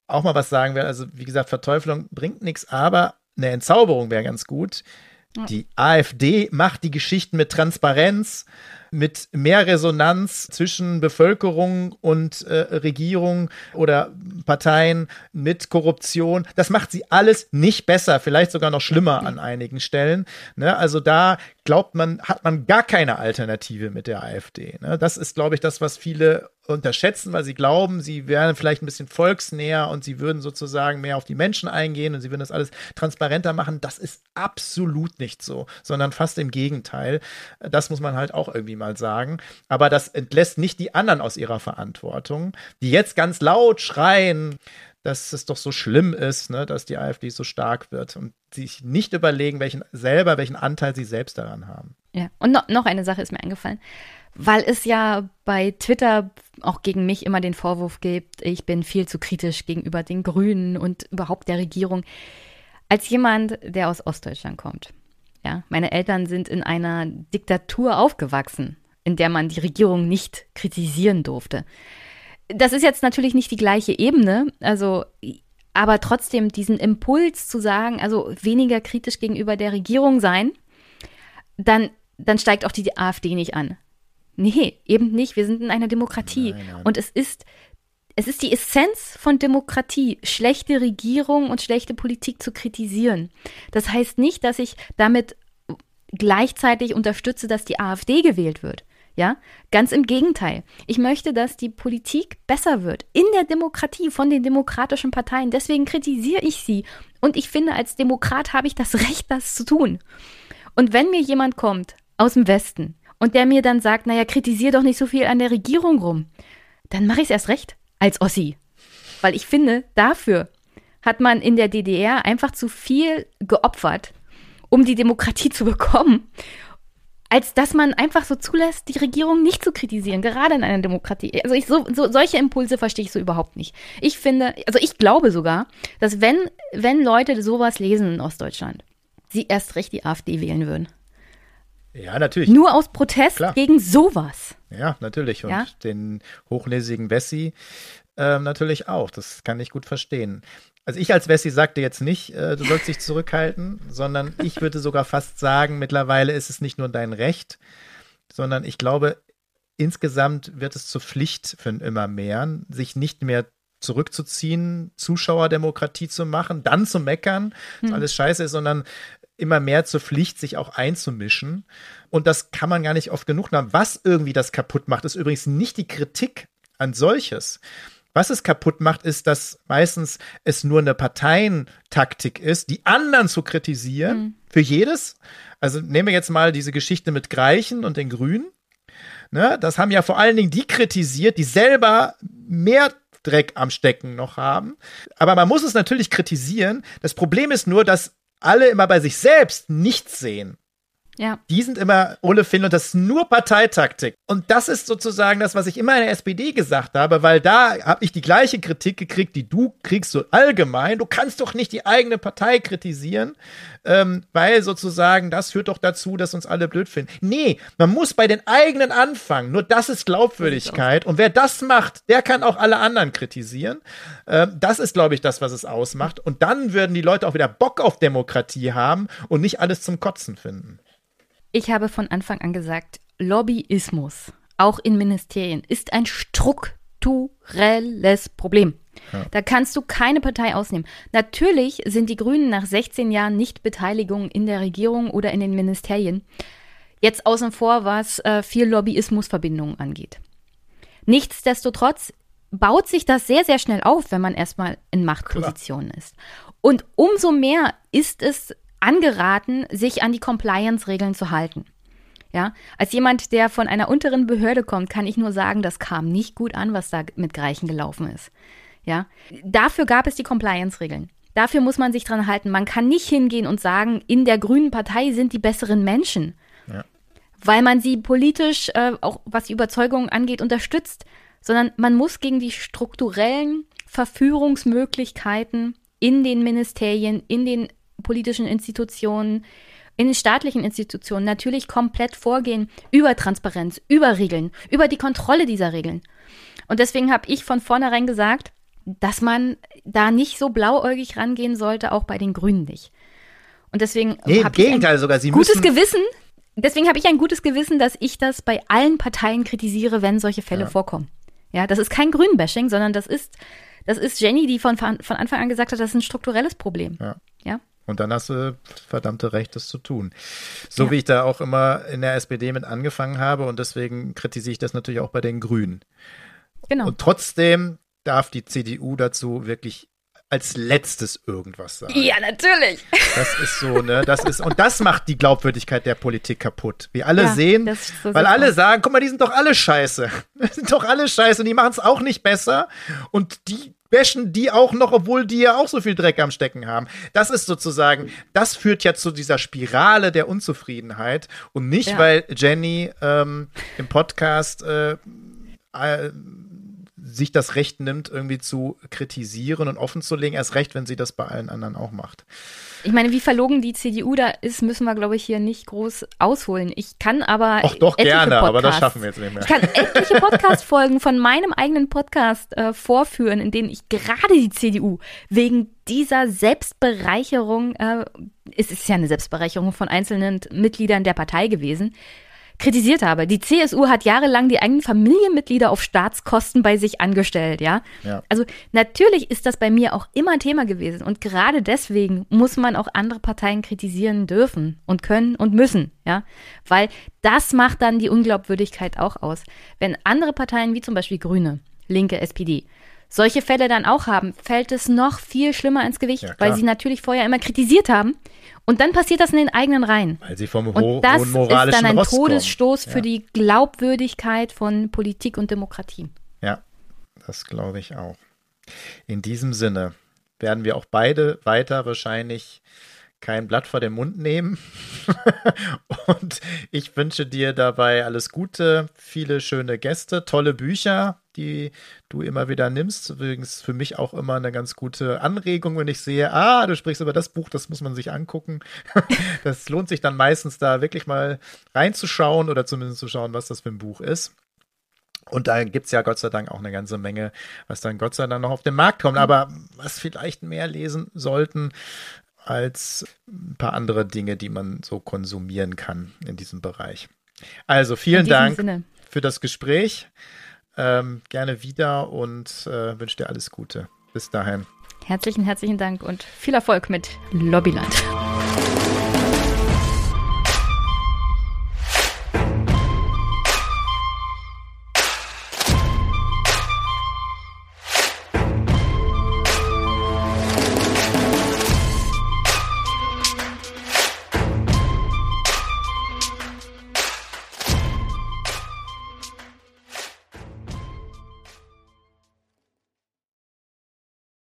auch mal was sagen will. Also, wie gesagt, Verteufelung bringt nichts, aber eine Entzauberung wäre ganz gut. Die AfD macht die Geschichten mit Transparenz mit mehr Resonanz zwischen Bevölkerung und äh, Regierung oder Parteien mit Korruption. Das macht sie alles nicht besser, vielleicht sogar noch schlimmer an einigen Stellen. Ne? Also da glaubt man, hat man gar keine Alternative mit der AfD. Ne? Das ist, glaube ich, das, was viele unterschätzen, weil sie glauben, sie wären vielleicht ein bisschen volksnäher und sie würden sozusagen mehr auf die Menschen eingehen und sie würden das alles transparenter machen. Das ist absolut nicht so, sondern fast im Gegenteil. Das muss man halt auch irgendwie mal sagen. Aber das entlässt nicht die anderen aus ihrer Verantwortung, die jetzt ganz laut schreien, dass es doch so schlimm ist, ne, dass die AfD so stark wird und sich nicht überlegen, welchen selber, welchen Anteil sie selbst daran haben. Ja, und no, noch eine Sache ist mir eingefallen weil es ja bei Twitter auch gegen mich immer den Vorwurf gibt, ich bin viel zu kritisch gegenüber den Grünen und überhaupt der Regierung. Als jemand, der aus Ostdeutschland kommt, ja, meine Eltern sind in einer Diktatur aufgewachsen, in der man die Regierung nicht kritisieren durfte. Das ist jetzt natürlich nicht die gleiche Ebene, also aber trotzdem diesen Impuls zu sagen, also weniger kritisch gegenüber der Regierung sein, dann, dann steigt auch die AfD nicht an. Nee, eben nicht. Wir sind in einer Demokratie. Nein, nein. Und es ist, es ist die Essenz von Demokratie, schlechte Regierung und schlechte Politik zu kritisieren. Das heißt nicht, dass ich damit gleichzeitig unterstütze, dass die AfD gewählt wird. Ja, ganz im Gegenteil. Ich möchte, dass die Politik besser wird in der Demokratie von den demokratischen Parteien. Deswegen kritisiere ich sie. Und ich finde, als Demokrat habe ich das Recht, das zu tun. Und wenn mir jemand kommt aus dem Westen und der mir dann sagt, naja, kritisier doch nicht so viel an der Regierung rum, dann mache ich es erst recht als Ossi. Weil ich finde, dafür hat man in der DDR einfach zu viel geopfert, um die Demokratie zu bekommen, als dass man einfach so zulässt, die Regierung nicht zu kritisieren, gerade in einer Demokratie. Also ich so, so solche Impulse verstehe ich so überhaupt nicht. Ich finde, also ich glaube sogar, dass wenn wenn Leute sowas lesen in Ostdeutschland, sie erst recht die AfD wählen würden. Ja, natürlich. Nur aus Protest Klar. gegen sowas. Ja, natürlich. Und ja? den hochnäsigen Wessi äh, natürlich auch. Das kann ich gut verstehen. Also ich als Wessi sagte jetzt nicht, äh, du sollst dich zurückhalten, sondern ich würde sogar fast sagen, mittlerweile ist es nicht nur dein Recht, sondern ich glaube, insgesamt wird es zur Pflicht für immer mehr, sich nicht mehr zurückzuziehen, Zuschauerdemokratie zu machen, dann zu meckern, dass hm. alles scheiße ist, sondern immer mehr zur Pflicht, sich auch einzumischen. Und das kann man gar nicht oft genug nehmen. Was irgendwie das kaputt macht, ist übrigens nicht die Kritik an solches, was es kaputt macht, ist, dass meistens es nur eine Parteientaktik ist, die anderen zu kritisieren mhm. für jedes. Also nehmen wir jetzt mal diese Geschichte mit Greichen und den Grünen. Ne, das haben ja vor allen Dingen die kritisiert, die selber mehr Dreck am Stecken noch haben. Aber man muss es natürlich kritisieren. Das Problem ist nur, dass alle immer bei sich selbst nichts sehen. Ja. Die sind immer Ole Finn und das ist nur Parteitaktik. Und das ist sozusagen das, was ich immer in der SPD gesagt habe, weil da habe ich die gleiche Kritik gekriegt, die du kriegst so allgemein. Du kannst doch nicht die eigene Partei kritisieren, ähm, weil sozusagen das führt doch dazu, dass uns alle blöd finden. Nee, man muss bei den eigenen anfangen. Nur das ist Glaubwürdigkeit. Und wer das macht, der kann auch alle anderen kritisieren. Ähm, das ist, glaube ich, das, was es ausmacht. Und dann würden die Leute auch wieder Bock auf Demokratie haben und nicht alles zum Kotzen finden. Ich habe von Anfang an gesagt, Lobbyismus, auch in Ministerien, ist ein strukturelles Problem. Ja. Da kannst du keine Partei ausnehmen. Natürlich sind die Grünen nach 16 Jahren nicht Beteiligung in der Regierung oder in den Ministerien. Jetzt außen vor, was äh, viel Lobbyismusverbindungen angeht. Nichtsdestotrotz baut sich das sehr, sehr schnell auf, wenn man erstmal in Machtpositionen Klar. ist. Und umso mehr ist es angeraten, sich an die Compliance-Regeln zu halten. Ja, als jemand, der von einer unteren Behörde kommt, kann ich nur sagen, das kam nicht gut an, was da mit Greichen gelaufen ist. Ja, dafür gab es die Compliance-Regeln. Dafür muss man sich dran halten. Man kann nicht hingehen und sagen, in der Grünen Partei sind die besseren Menschen, ja. weil man sie politisch, äh, auch was die Überzeugung angeht, unterstützt, sondern man muss gegen die strukturellen Verführungsmöglichkeiten in den Ministerien, in den politischen Institutionen, in den staatlichen Institutionen natürlich komplett vorgehen über Transparenz, über Regeln, über die Kontrolle dieser Regeln. Und deswegen habe ich von vornherein gesagt, dass man da nicht so blauäugig rangehen sollte, auch bei den Grünen nicht. Und deswegen nee, habe ich ein sogar. Sie gutes Gewissen. Deswegen habe ich ein gutes Gewissen, dass ich das bei allen Parteien kritisiere, wenn solche Fälle ja. vorkommen. Ja, das ist kein Grünbashing, sondern das ist, das ist Jenny, die von, von Anfang an gesagt hat, das ist ein strukturelles Problem. Ja. Und dann hast du verdammte Recht, das zu tun. So ja. wie ich da auch immer in der SPD mit angefangen habe und deswegen kritisiere ich das natürlich auch bei den Grünen. Genau. Und trotzdem darf die CDU dazu wirklich als letztes irgendwas sagen. Ja, natürlich. Das ist so, ne? Das ist, und das macht die Glaubwürdigkeit der Politik kaputt. Wir alle ja, sehen, so weil alle aus. sagen, guck mal, die sind doch alle scheiße. Die sind doch alle scheiße und die machen es auch nicht besser. Und die bashen die auch noch, obwohl die ja auch so viel Dreck am Stecken haben. Das ist sozusagen, das führt ja zu dieser Spirale der Unzufriedenheit und nicht, ja. weil Jenny ähm, im Podcast äh, äh, sich das Recht nimmt, irgendwie zu kritisieren und offen zu legen, erst recht, wenn sie das bei allen anderen auch macht. Ich meine, wie verlogen die CDU da ist, müssen wir, glaube ich, hier nicht groß ausholen. Ich kann aber. Ach doch, gerne, Podcasts, aber das schaffen wir jetzt nicht mehr. Ich kann etliche Podcast-Folgen von meinem eigenen Podcast äh, vorführen, in denen ich gerade die CDU wegen dieser Selbstbereicherung, äh, es ist ja eine Selbstbereicherung von einzelnen Mitgliedern der Partei gewesen, kritisiert habe. Die CSU hat jahrelang die eigenen Familienmitglieder auf Staatskosten bei sich angestellt, ja? ja. Also natürlich ist das bei mir auch immer Thema gewesen und gerade deswegen muss man auch andere Parteien kritisieren dürfen und können und müssen, ja? Weil das macht dann die Unglaubwürdigkeit auch aus. Wenn andere Parteien wie zum Beispiel Grüne, Linke, SPD solche Fälle dann auch haben, fällt es noch viel schlimmer ins Gewicht, ja, weil sie natürlich vorher immer kritisiert haben. Und dann passiert das in den eigenen Reihen. Weil sie vom ho und das ist dann ein Rost Todesstoß für die Glaubwürdigkeit von Politik und Demokratie. Ja, das glaube ich auch. In diesem Sinne werden wir auch beide weiter wahrscheinlich kein Blatt vor den Mund nehmen. und ich wünsche dir dabei alles Gute, viele schöne Gäste, tolle Bücher, die du immer wieder nimmst. Übrigens für mich auch immer eine ganz gute Anregung, wenn ich sehe, ah, du sprichst über das Buch, das muss man sich angucken. das lohnt sich dann meistens da wirklich mal reinzuschauen oder zumindest zu schauen, was das für ein Buch ist. Und da gibt es ja Gott sei Dank auch eine ganze Menge, was dann Gott sei Dank noch auf den Markt kommt. Aber was vielleicht mehr lesen sollten, als ein paar andere Dinge, die man so konsumieren kann in diesem Bereich. Also vielen Dank Sinne. für das Gespräch. Ähm, gerne wieder und äh, wünsche dir alles Gute. Bis dahin. Herzlichen, herzlichen Dank und viel Erfolg mit Lobbyland.